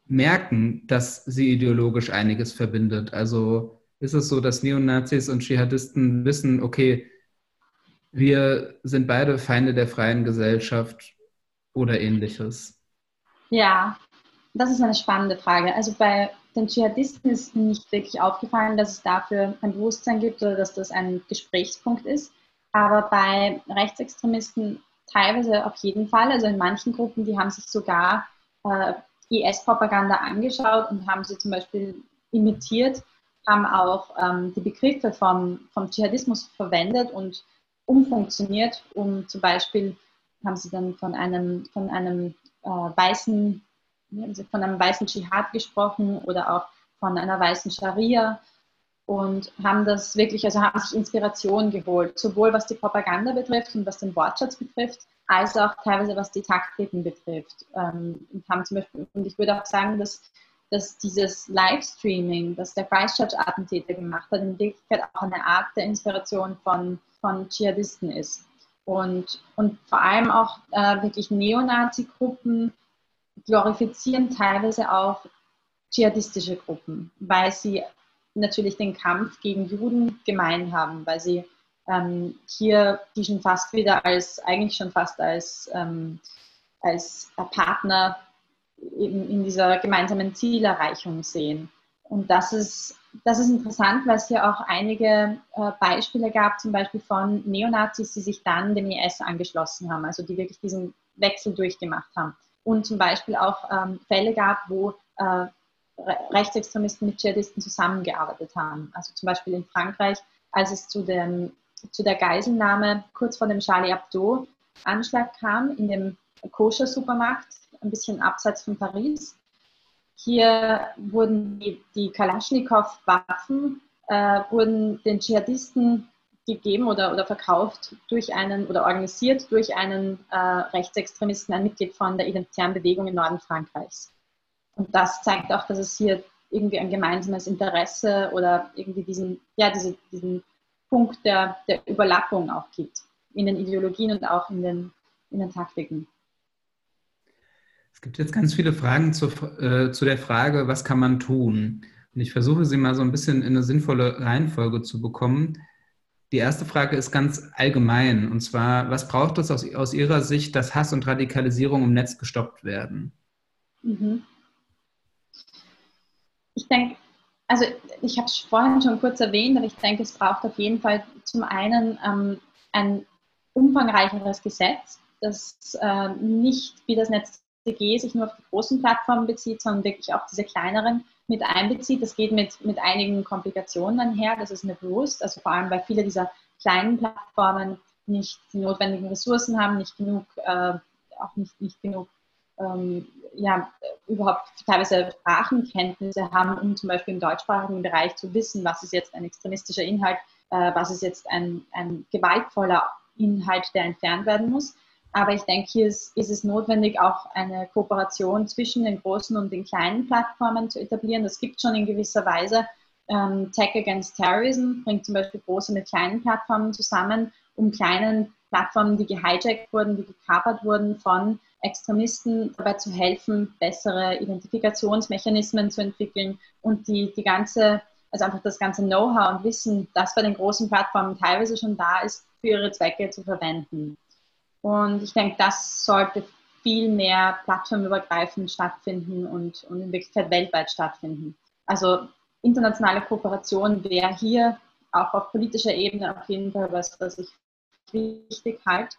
merken, dass sie ideologisch einiges verbindet. Also ist es so, dass Neonazis und Dschihadisten wissen, okay, wir sind beide Feinde der freien Gesellschaft oder ähnliches? Ja, das ist eine spannende Frage. Also bei den Dschihadisten ist nicht wirklich aufgefallen, dass es dafür ein Bewusstsein gibt oder dass das ein Gesprächspunkt ist. Aber bei Rechtsextremisten teilweise auf jeden Fall. Also in manchen Gruppen, die haben sich sogar äh, IS-Propaganda angeschaut und haben sie zum Beispiel imitiert, haben auch ähm, die Begriffe vom, vom Dschihadismus verwendet und umfunktioniert, um zum Beispiel haben sie dann von einem, von einem äh, weißen von einem weißen Dschihad gesprochen oder auch von einer weißen Scharia und haben das wirklich, also haben sich Inspiration geholt, sowohl was die Propaganda betrifft und was den Wortschatz betrifft, als auch teilweise was die Taktiken betrifft. Ähm, und haben zum Beispiel, und ich würde auch sagen, dass, dass dieses Livestreaming, das der Christchurch-Attentäter gemacht hat, in Wirklichkeit auch eine Art der Inspiration von, von Dschihadisten ist. Und, und vor allem auch äh, wirklich Neonazi-Gruppen, glorifizieren teilweise auch dschihadistische Gruppen, weil sie natürlich den Kampf gegen Juden gemein haben, weil sie ähm, hier die schon fast wieder als, eigentlich schon fast als, ähm, als Partner eben in dieser gemeinsamen Zielerreichung sehen. Und das ist, das ist interessant, weil es hier auch einige äh, Beispiele gab, zum Beispiel von Neonazis, die sich dann dem IS angeschlossen haben, also die wirklich diesen Wechsel durchgemacht haben und zum Beispiel auch ähm, Fälle gab, wo äh, Rechtsextremisten mit Dschihadisten zusammengearbeitet haben. Also zum Beispiel in Frankreich, als es zu, dem, zu der Geiselnahme kurz vor dem Charlie Hebdo Anschlag kam in dem Koscher-Supermarkt, ein bisschen abseits von Paris. Hier wurden die, die Kalaschnikow-Waffen äh, wurden den Dschihadisten gegeben oder, oder verkauft durch einen oder organisiert durch einen äh, Rechtsextremisten, ein Mitglied von der identitären Bewegung im Norden Frankreichs. Und das zeigt auch, dass es hier irgendwie ein gemeinsames Interesse oder irgendwie diesen, ja, diese, diesen Punkt der, der Überlappung auch gibt in den Ideologien und auch in den, in den Taktiken. Es gibt jetzt ganz viele Fragen zu, äh, zu der Frage, was kann man tun? Und ich versuche sie mal so ein bisschen in eine sinnvolle Reihenfolge zu bekommen. Die erste Frage ist ganz allgemein, und zwar, was braucht es aus, aus Ihrer Sicht, dass Hass und Radikalisierung im Netz gestoppt werden? Mhm. Ich denke, also ich habe es vorhin schon kurz erwähnt, aber ich denke, es braucht auf jeden Fall zum einen ähm, ein umfangreicheres Gesetz, das äh, nicht wie das NetzDG sich nur auf die großen Plattformen bezieht, sondern wirklich auch diese kleineren mit einbezieht. Das geht mit, mit einigen Komplikationen einher, das ist mir bewusst. Also vor allem, weil viele dieser kleinen Plattformen nicht die notwendigen Ressourcen haben, nicht genug, äh, auch nicht, nicht genug, ähm, ja, überhaupt teilweise Sprachenkenntnisse haben, um zum Beispiel im deutschsprachigen Bereich zu wissen, was ist jetzt ein extremistischer Inhalt, äh, was ist jetzt ein, ein gewaltvoller Inhalt, der entfernt werden muss. Aber ich denke, hier ist, ist, es notwendig, auch eine Kooperation zwischen den großen und den kleinen Plattformen zu etablieren. Das gibt schon in gewisser Weise. Ähm, Tech Against Terrorism bringt zum Beispiel große mit kleinen Plattformen zusammen, um kleinen Plattformen, die gehijackt wurden, die gekapert wurden von Extremisten, dabei zu helfen, bessere Identifikationsmechanismen zu entwickeln und die, die ganze, also einfach das ganze Know-how und Wissen, das bei den großen Plattformen teilweise schon da ist, für ihre Zwecke zu verwenden. Und ich denke, das sollte viel mehr plattformübergreifend stattfinden und, und in Wirklichkeit weltweit stattfinden. Also internationale Kooperation wäre hier auch auf politischer Ebene auf jeden Fall was, was ich wichtig halte.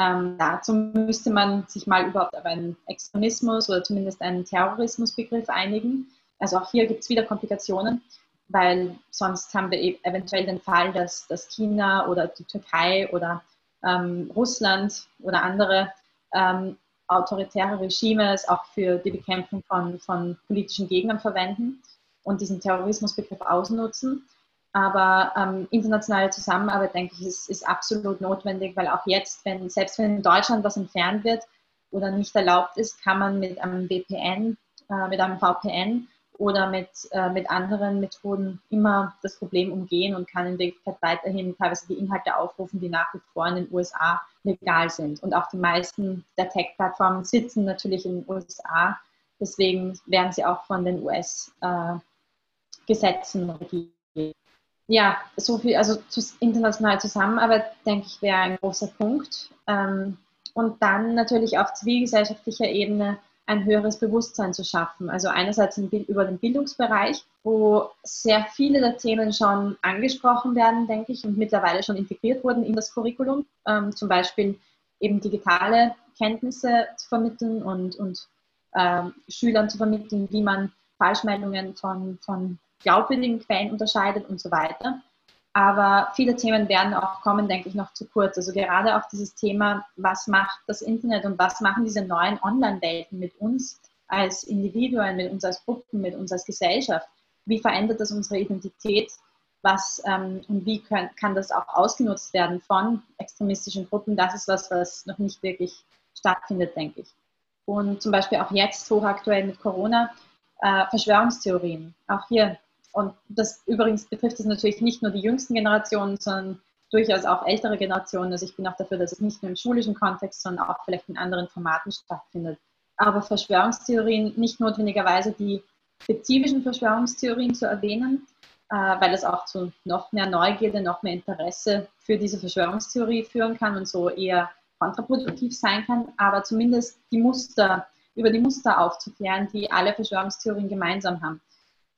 Ähm, dazu müsste man sich mal überhaupt auf einen Extremismus oder zumindest einen Terrorismusbegriff einigen. Also auch hier gibt es wieder Komplikationen, weil sonst haben wir e-, eventuell den Fall, dass, dass China oder die Türkei oder ähm, Russland oder andere ähm, autoritäre Regime es auch für die Bekämpfung von, von politischen Gegnern verwenden und diesen Terrorismusbegriff ausnutzen. Aber ähm, internationale Zusammenarbeit, denke ich, ist, ist absolut notwendig, weil auch jetzt, wenn, selbst wenn in Deutschland was entfernt wird oder nicht erlaubt ist, kann man mit einem VPN, äh, mit einem VPN oder mit, äh, mit anderen Methoden immer das Problem umgehen und kann in Wirklichkeit weiterhin teilweise die Inhalte aufrufen, die nach wie vor in den USA legal sind. Und auch die meisten der Tech-Plattformen sitzen natürlich in den USA. Deswegen werden sie auch von den US-Gesetzen äh, regiert. Ja, so viel, also internationale Zusammenarbeit, denke ich, wäre ein großer Punkt. Ähm, und dann natürlich auf zivilgesellschaftlicher Ebene ein höheres Bewusstsein zu schaffen. Also einerseits über den Bildungsbereich, wo sehr viele der Themen schon angesprochen werden, denke ich, und mittlerweile schon integriert wurden in das Curriculum. Ähm, zum Beispiel eben digitale Kenntnisse zu vermitteln und, und ähm, Schülern zu vermitteln, wie man Falschmeldungen von, von glaubwürdigen Quellen unterscheidet und so weiter. Aber viele Themen werden auch kommen, denke ich, noch zu kurz. Also gerade auch dieses Thema, was macht das Internet und was machen diese neuen Online-Welten mit uns als Individuen, mit uns als Gruppen, mit uns als Gesellschaft? Wie verändert das unsere Identität? Was ähm, und wie können, kann das auch ausgenutzt werden von extremistischen Gruppen? Das ist was, was noch nicht wirklich stattfindet, denke ich. Und zum Beispiel auch jetzt hochaktuell mit Corona, äh, Verschwörungstheorien. Auch hier und das übrigens betrifft es natürlich nicht nur die jüngsten Generationen, sondern durchaus auch ältere Generationen. Also ich bin auch dafür, dass es nicht nur im schulischen Kontext, sondern auch vielleicht in anderen Formaten stattfindet. Aber Verschwörungstheorien nicht notwendigerweise die spezifischen Verschwörungstheorien zu erwähnen, äh, weil es auch zu noch mehr Neugierde, noch mehr Interesse für diese Verschwörungstheorie führen kann und so eher kontraproduktiv sein kann, aber zumindest die Muster, über die Muster aufzuklären, die alle Verschwörungstheorien gemeinsam haben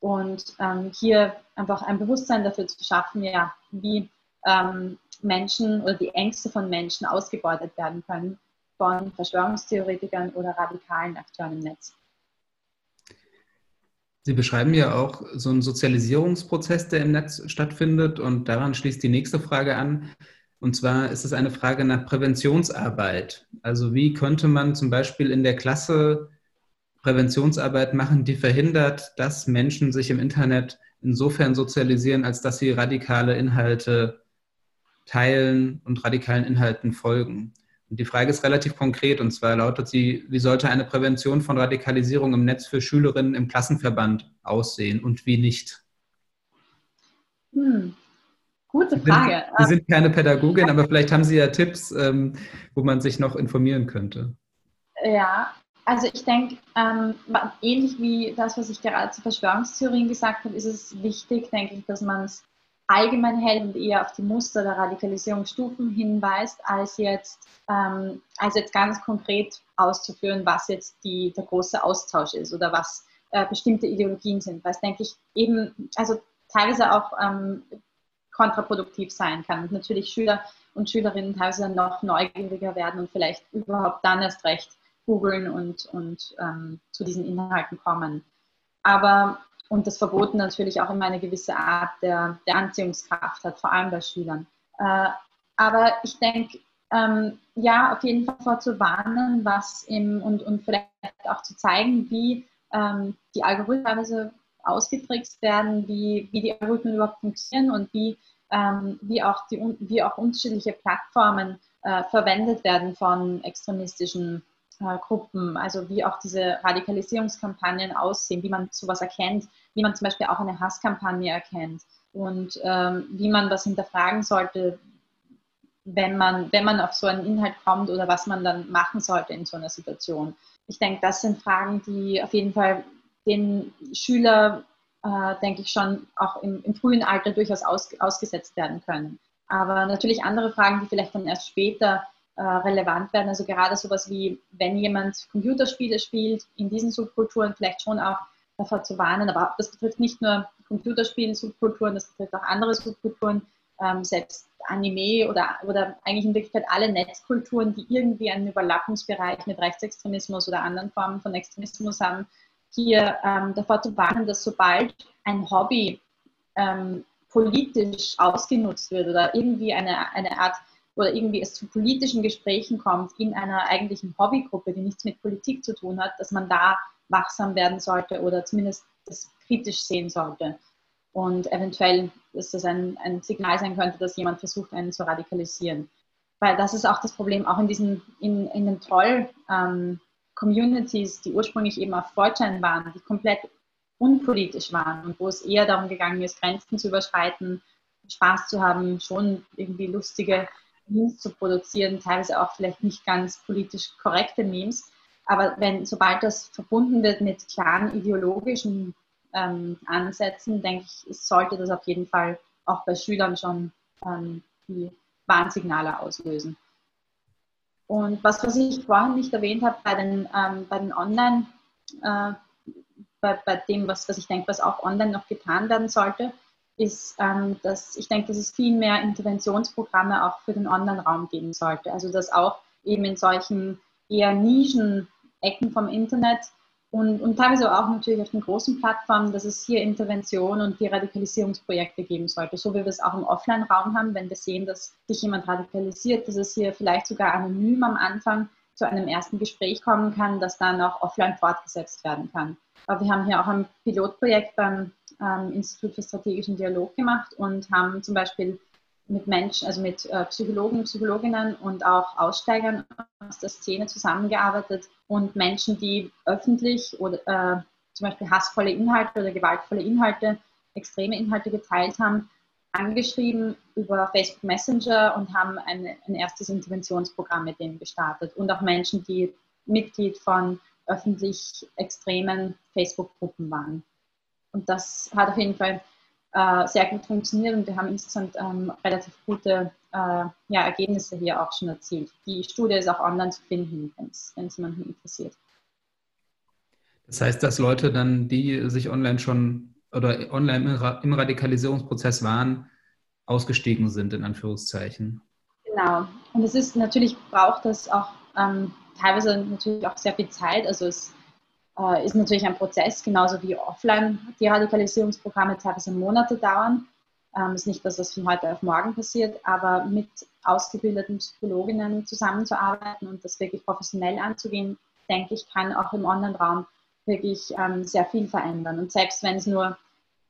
und ähm, hier einfach ein Bewusstsein dafür zu schaffen, ja, wie ähm, Menschen oder die Ängste von Menschen ausgebeutet werden können von Verschwörungstheoretikern oder radikalen Akteuren im Netz. Sie beschreiben ja auch so einen Sozialisierungsprozess, der im Netz stattfindet und daran schließt die nächste Frage an. Und zwar ist es eine Frage nach Präventionsarbeit. Also wie könnte man zum Beispiel in der Klasse Präventionsarbeit machen, die verhindert, dass Menschen sich im Internet insofern sozialisieren, als dass sie radikale Inhalte teilen und radikalen Inhalten folgen. Und die Frage ist relativ konkret und zwar lautet sie, wie sollte eine Prävention von Radikalisierung im Netz für Schülerinnen im Klassenverband aussehen und wie nicht? Hm. Gute Frage. Sie sind, keine Pädagogin, aber vielleicht haben Sie ja Tipps, ähm, wo man sich noch informieren könnte. Ja, also ich denke, ähm, ähnlich wie das, was ich gerade zu Verschwörungstheorien gesagt habe, ist es wichtig, denke ich, dass man es allgemein hält und eher auf die Muster der Radikalisierungsstufen hinweist, als jetzt, ähm, als jetzt ganz konkret auszuführen, was jetzt die, der große Austausch ist oder was äh, bestimmte Ideologien sind. Weil es, denke ich, eben, also teilweise auch ähm, kontraproduktiv sein kann. Und natürlich Schüler und Schülerinnen teilweise noch neugieriger werden und vielleicht überhaupt dann erst recht googeln und, und ähm, zu diesen Inhalten kommen. Aber, und das Verbot natürlich auch immer eine gewisse Art der, der Anziehungskraft hat, vor allem bei Schülern. Äh, aber ich denke, ähm, ja, auf jeden Fall vorzuwarnen, was im, und, und vielleicht auch zu zeigen, wie ähm, die Algorithmen teilweise ausgetrickst werden, wie, wie die Algorithmen überhaupt funktionieren und wie, ähm, wie, auch, die, wie auch unterschiedliche Plattformen äh, verwendet werden von extremistischen Gruppen, also wie auch diese Radikalisierungskampagnen aussehen, wie man sowas erkennt, wie man zum Beispiel auch eine Hasskampagne erkennt und ähm, wie man das hinterfragen sollte, wenn man, wenn man auf so einen Inhalt kommt oder was man dann machen sollte in so einer Situation. Ich denke, das sind Fragen, die auf jeden Fall den Schüler, äh, denke ich, schon auch im, im frühen Alter durchaus aus, ausgesetzt werden können. Aber natürlich andere Fragen, die vielleicht dann erst später äh, relevant werden. Also gerade sowas wie, wenn jemand Computerspiele spielt, in diesen Subkulturen vielleicht schon auch davor zu warnen. Aber das betrifft nicht nur Computerspiel-Subkulturen, das betrifft auch andere Subkulturen, ähm, selbst Anime oder, oder eigentlich in Wirklichkeit alle Netzkulturen, die irgendwie einen Überlappungsbereich mit Rechtsextremismus oder anderen Formen von Extremismus haben, hier ähm, davor zu warnen, dass sobald ein Hobby ähm, politisch ausgenutzt wird oder irgendwie eine, eine Art oder irgendwie es zu politischen Gesprächen kommt in einer eigentlichen Hobbygruppe, die nichts mit Politik zu tun hat, dass man da wachsam werden sollte oder zumindest das kritisch sehen sollte. Und eventuell, dass das ein, ein Signal sein könnte, dass jemand versucht, einen zu radikalisieren. Weil das ist auch das Problem, auch in diesen, in, in den Troll-Communities, ähm, die ursprünglich eben auf Freudschein waren, die komplett unpolitisch waren und wo es eher darum gegangen ist, Grenzen zu überschreiten, Spaß zu haben, schon irgendwie lustige Memes zu produzieren, teilweise auch vielleicht nicht ganz politisch korrekte Memes. Aber wenn, sobald das verbunden wird mit klaren ideologischen ähm, Ansätzen, denke ich, sollte das auf jeden Fall auch bei Schülern schon ähm, die Warnsignale auslösen. Und was, was ich vorhin nicht erwähnt habe bei den, ähm, bei den Online, äh, bei, bei dem, was, was ich denke, was auch online noch getan werden sollte, ist, ähm, dass ich denke, dass es viel mehr Interventionsprogramme auch für den Online-Raum geben sollte. Also dass auch eben in solchen eher Nischen-Ecken vom Internet und, und teilweise auch natürlich auf den großen Plattformen, dass es hier Intervention und Deradikalisierungsprojekte geben sollte, so wie wir es auch im Offline-Raum haben, wenn wir sehen, dass sich jemand radikalisiert, dass es hier vielleicht sogar anonym am Anfang zu einem ersten Gespräch kommen kann, das dann auch offline fortgesetzt werden kann. Aber wir haben hier auch ein Pilotprojekt beim ähm, Institut für strategischen Dialog gemacht und haben zum Beispiel mit Menschen, also mit äh, Psychologen, Psychologinnen und auch Aussteigern aus der Szene zusammengearbeitet und Menschen, die öffentlich oder äh, zum Beispiel hassvolle Inhalte oder gewaltvolle Inhalte, extreme Inhalte geteilt haben, angeschrieben über Facebook Messenger und haben eine, ein erstes Interventionsprogramm mit denen gestartet. Und auch Menschen, die Mitglied von öffentlich extremen Facebook-Gruppen waren. Und das hat auf jeden Fall äh, sehr gut funktioniert und wir haben insgesamt ähm, relativ gute äh, ja, Ergebnisse hier auch schon erzielt. Die Studie ist auch online zu finden, wenn es jemanden interessiert. Das heißt, dass Leute dann, die sich online schon oder online im Radikalisierungsprozess waren, ausgestiegen sind, in Anführungszeichen. Genau. Und es ist natürlich, braucht das auch ähm, teilweise natürlich auch sehr viel Zeit. Also es äh, ist natürlich ein Prozess, genauso wie offline die Radikalisierungsprogramme teilweise Monate dauern. Ähm, ist nicht, dass das von heute auf morgen passiert, aber mit ausgebildeten Psychologinnen zusammenzuarbeiten und das wirklich professionell anzugehen, denke ich, kann auch im Online-Raum wirklich ähm, sehr viel verändern. Und selbst wenn es nur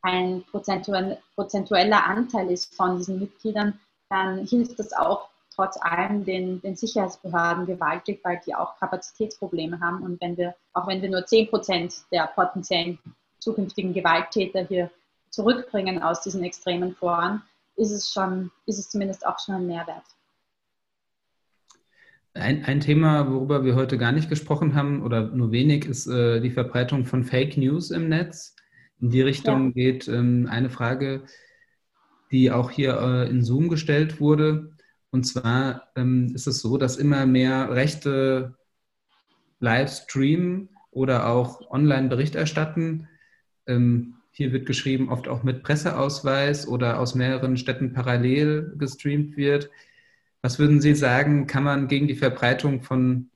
ein prozentueller Anteil ist von diesen Mitgliedern, dann hilft das auch trotz allem den, den Sicherheitsbehörden gewaltig, weil die auch Kapazitätsprobleme haben. Und wenn wir, auch wenn wir nur 10 Prozent der potenziellen zukünftigen Gewalttäter hier zurückbringen aus diesen extremen Foren, ist es schon, ist es zumindest auch schon ein Mehrwert. Ein, ein Thema, worüber wir heute gar nicht gesprochen haben oder nur wenig, ist äh, die Verbreitung von Fake News im Netz. In die Richtung ja. geht ähm, eine Frage, die auch hier äh, in Zoom gestellt wurde. Und zwar ähm, ist es so, dass immer mehr Rechte live streamen oder auch online Bericht erstatten. Ähm, hier wird geschrieben, oft auch mit Presseausweis oder aus mehreren Städten parallel gestreamt wird. Was würden Sie sagen, kann man gegen die Verbreitung von,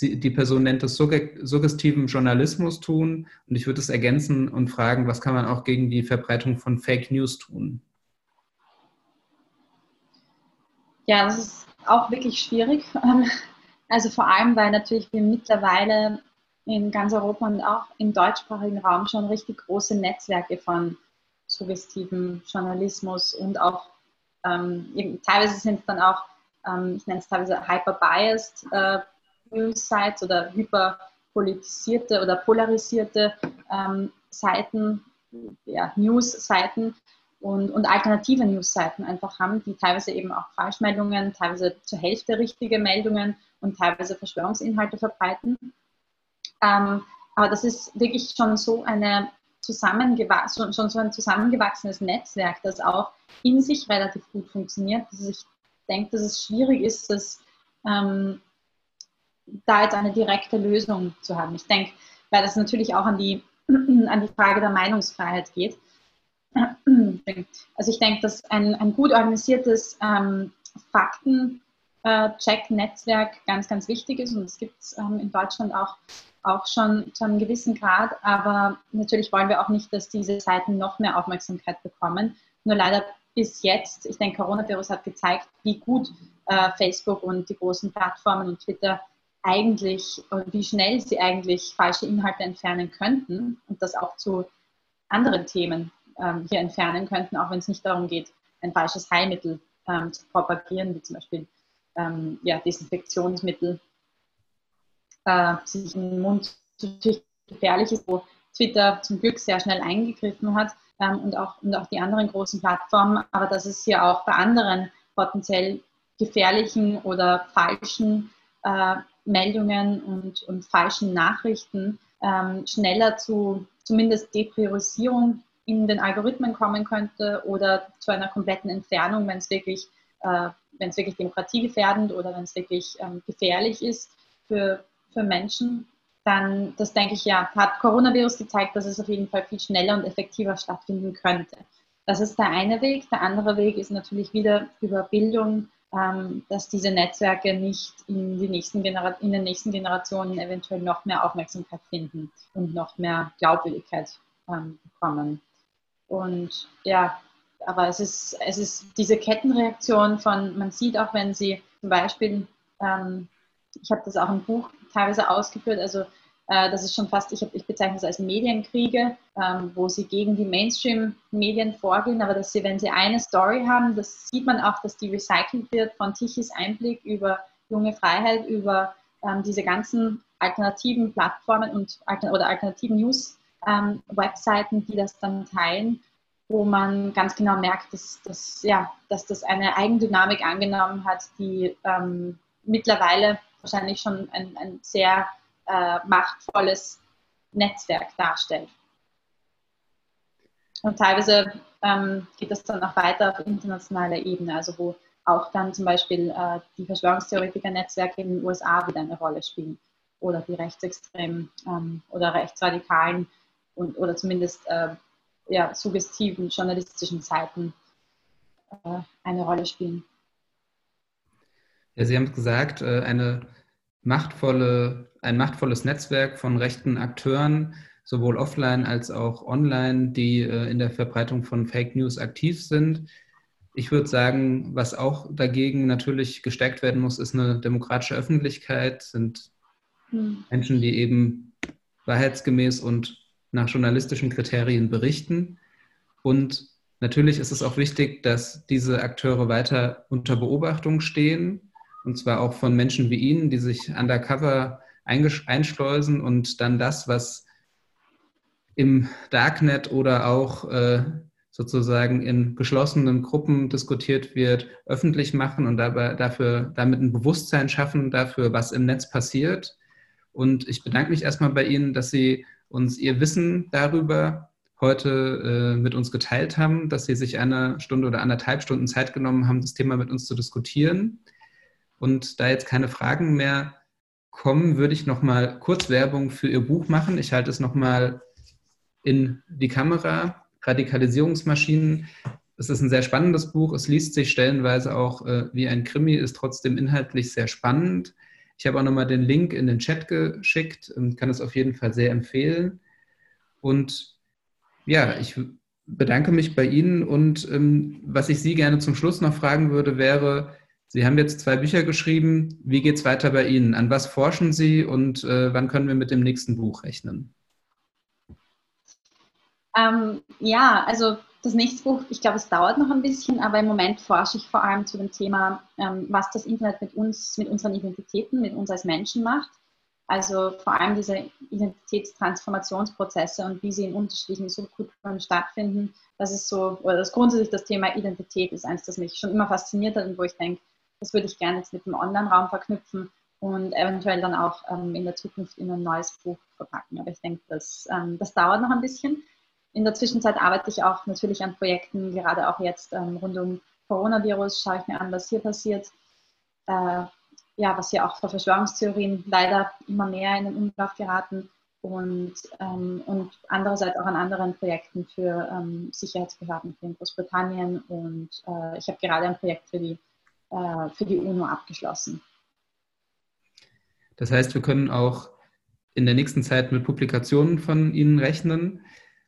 die Person nennt es suggestiven Journalismus tun? Und ich würde es ergänzen und fragen, was kann man auch gegen die Verbreitung von Fake News tun? Ja, das ist auch wirklich schwierig. Also vor allem, weil natürlich wir mittlerweile in ganz Europa und auch im deutschsprachigen Raum schon richtig große Netzwerke von suggestiven Journalismus und auch ähm, teilweise sind es dann auch, ähm, ich nenne es teilweise hyper-biased äh, News-Sites oder hyperpolitisierte oder polarisierte ähm, Seiten, ja, News-Seiten, und, und alternative Newsseiten einfach haben, die teilweise eben auch Falschmeldungen, teilweise zur Hälfte richtige Meldungen und teilweise Verschwörungsinhalte verbreiten. Ähm, aber das ist wirklich schon so eine schon, schon so ein zusammengewachsenes Netzwerk, das auch in sich relativ gut funktioniert, dass ich denke, dass es schwierig ist, dass, ähm, da jetzt eine direkte Lösung zu haben. Ich denke, weil das natürlich auch an die, an die Frage der Meinungsfreiheit geht. Also ich denke, dass ein, ein gut organisiertes ähm, Fakten-Check-Netzwerk ganz, ganz wichtig ist und es gibt es ähm, in Deutschland auch, auch schon zu einem gewissen Grad, aber natürlich wollen wir auch nicht, dass diese Seiten noch mehr Aufmerksamkeit bekommen. Nur leider bis jetzt, ich denke, Coronavirus hat gezeigt, wie gut äh, Facebook und die großen Plattformen und Twitter eigentlich, wie schnell sie eigentlich falsche Inhalte entfernen könnten und das auch zu anderen Themen ähm, hier entfernen könnten, auch wenn es nicht darum geht, ein falsches Heilmittel ähm, zu propagieren, wie zum Beispiel ähm, ja, Desinfektionsmittel, äh, sich im Mund zu gefährlich ist, wo Twitter zum Glück sehr schnell eingegriffen hat ähm, und, auch, und auch die anderen großen Plattformen, aber dass es hier auch bei anderen potenziell gefährlichen oder falschen äh, Meldungen und, und falschen Nachrichten ähm, schneller zu zumindest Depriorisierung in den Algorithmen kommen könnte oder zu einer kompletten Entfernung, wenn es wirklich, äh, wirklich demokratiegefährdend oder wenn es wirklich ähm, gefährlich ist für, für Menschen, dann, das denke ich ja, hat Coronavirus gezeigt, dass es auf jeden Fall viel schneller und effektiver stattfinden könnte. Das ist der eine Weg. Der andere Weg ist natürlich wieder über Bildung, ähm, dass diese Netzwerke nicht in, die nächsten in den nächsten Generationen eventuell noch mehr Aufmerksamkeit finden und noch mehr Glaubwürdigkeit ähm, bekommen. Und ja, aber es ist, es ist diese Kettenreaktion von, man sieht auch, wenn sie zum Beispiel, ähm, ich habe das auch im Buch teilweise ausgeführt, also äh, das ist schon fast, ich, hab, ich bezeichne es als Medienkriege, ähm, wo sie gegen die Mainstream-Medien vorgehen, aber dass sie, wenn sie eine Story haben, das sieht man auch, dass die recycelt wird von Tichys Einblick über junge Freiheit, über ähm, diese ganzen alternativen Plattformen und oder alternativen News ähm, Webseiten, die das dann teilen, wo man ganz genau merkt, dass, dass, ja, dass das eine Eigendynamik angenommen hat, die ähm, mittlerweile wahrscheinlich schon ein, ein sehr äh, machtvolles Netzwerk darstellt. Und teilweise ähm, geht das dann auch weiter auf internationaler Ebene, also wo auch dann zum Beispiel äh, die Verschwörungstheoretiker-Netzwerke in den USA wieder eine Rolle spielen oder die rechtsextremen ähm, oder rechtsradikalen und, oder zumindest äh, ja, suggestiven journalistischen Seiten äh, eine Rolle spielen. Ja, Sie haben gesagt, äh, eine machtvolle, ein machtvolles Netzwerk von rechten Akteuren sowohl offline als auch online, die äh, in der Verbreitung von Fake News aktiv sind. Ich würde sagen, was auch dagegen natürlich gestärkt werden muss, ist eine demokratische Öffentlichkeit, sind hm. Menschen, die eben wahrheitsgemäß und nach journalistischen Kriterien berichten. Und natürlich ist es auch wichtig, dass diese Akteure weiter unter Beobachtung stehen, und zwar auch von Menschen wie Ihnen, die sich undercover einschleusen und dann das, was im Darknet oder auch äh, sozusagen in geschlossenen Gruppen diskutiert wird, öffentlich machen und dabei, dafür, damit ein Bewusstsein schaffen dafür, was im Netz passiert. Und ich bedanke mich erstmal bei Ihnen, dass Sie uns Ihr Wissen darüber heute äh, mit uns geteilt haben, dass Sie sich eine Stunde oder anderthalb Stunden Zeit genommen haben, das Thema mit uns zu diskutieren. Und da jetzt keine Fragen mehr kommen, würde ich noch mal kurz Werbung für Ihr Buch machen. Ich halte es noch mal in die Kamera. Radikalisierungsmaschinen. Es ist ein sehr spannendes Buch. Es liest sich stellenweise auch äh, wie ein Krimi, ist trotzdem inhaltlich sehr spannend. Ich habe auch nochmal den Link in den Chat geschickt und kann es auf jeden Fall sehr empfehlen. Und ja, ich bedanke mich bei Ihnen und ähm, was ich Sie gerne zum Schluss noch fragen würde, wäre, Sie haben jetzt zwei Bücher geschrieben. Wie geht es weiter bei Ihnen? An was forschen Sie und äh, wann können wir mit dem nächsten Buch rechnen? Ähm, ja, also das nächste Buch, ich glaube, es dauert noch ein bisschen, aber im Moment forsche ich vor allem zu dem Thema, ähm, was das Internet mit uns, mit unseren Identitäten, mit uns als Menschen macht. Also vor allem diese Identitätstransformationsprozesse und wie sie in unterschiedlichen Subkulturen stattfinden. Das ist so, oder das grundsätzlich das Thema Identität ist eins, das mich schon immer fasziniert hat und wo ich denke, das würde ich gerne jetzt mit dem Online-Raum verknüpfen und eventuell dann auch ähm, in der Zukunft in ein neues Buch verpacken. Aber ich denke, das, ähm, das dauert noch ein bisschen. In der Zwischenzeit arbeite ich auch natürlich an Projekten, gerade auch jetzt ähm, rund um Coronavirus, schaue ich mir an, was hier passiert. Äh, ja, was ja auch vor Verschwörungstheorien leider immer mehr in den Umlauf geraten und, ähm, und andererseits auch an anderen Projekten für ähm, Sicherheitsbehörden in Großbritannien und äh, ich habe gerade ein Projekt für die, äh, für die UNO abgeschlossen. Das heißt, wir können auch in der nächsten Zeit mit Publikationen von Ihnen rechnen.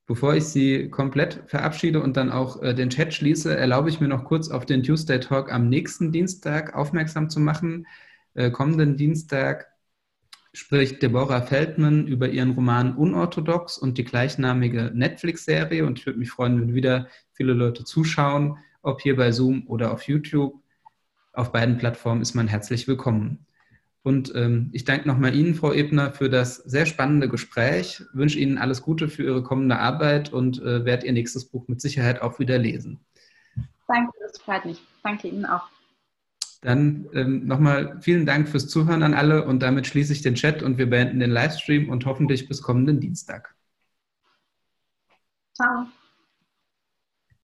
Bevor ich Sie komplett verabschiede und dann auch äh, den Chat schließe, erlaube ich mir noch kurz auf den Tuesday Talk am nächsten Dienstag aufmerksam zu machen. Äh, kommenden Dienstag spricht Deborah Feldman über ihren Roman Unorthodox und die gleichnamige Netflix-Serie. Und ich würde mich freuen, wenn wieder viele Leute zuschauen, ob hier bei Zoom oder auf YouTube. Auf beiden Plattformen ist man herzlich willkommen. Und ähm, ich danke nochmal Ihnen, Frau Ebner, für das sehr spannende Gespräch. Wünsche Ihnen alles Gute für Ihre kommende Arbeit und äh, werde Ihr nächstes Buch mit Sicherheit auch wieder lesen. Danke, das freut mich. Danke Ihnen auch. Dann ähm, nochmal vielen Dank fürs Zuhören an alle und damit schließe ich den Chat und wir beenden den Livestream und hoffentlich bis kommenden Dienstag. Ciao.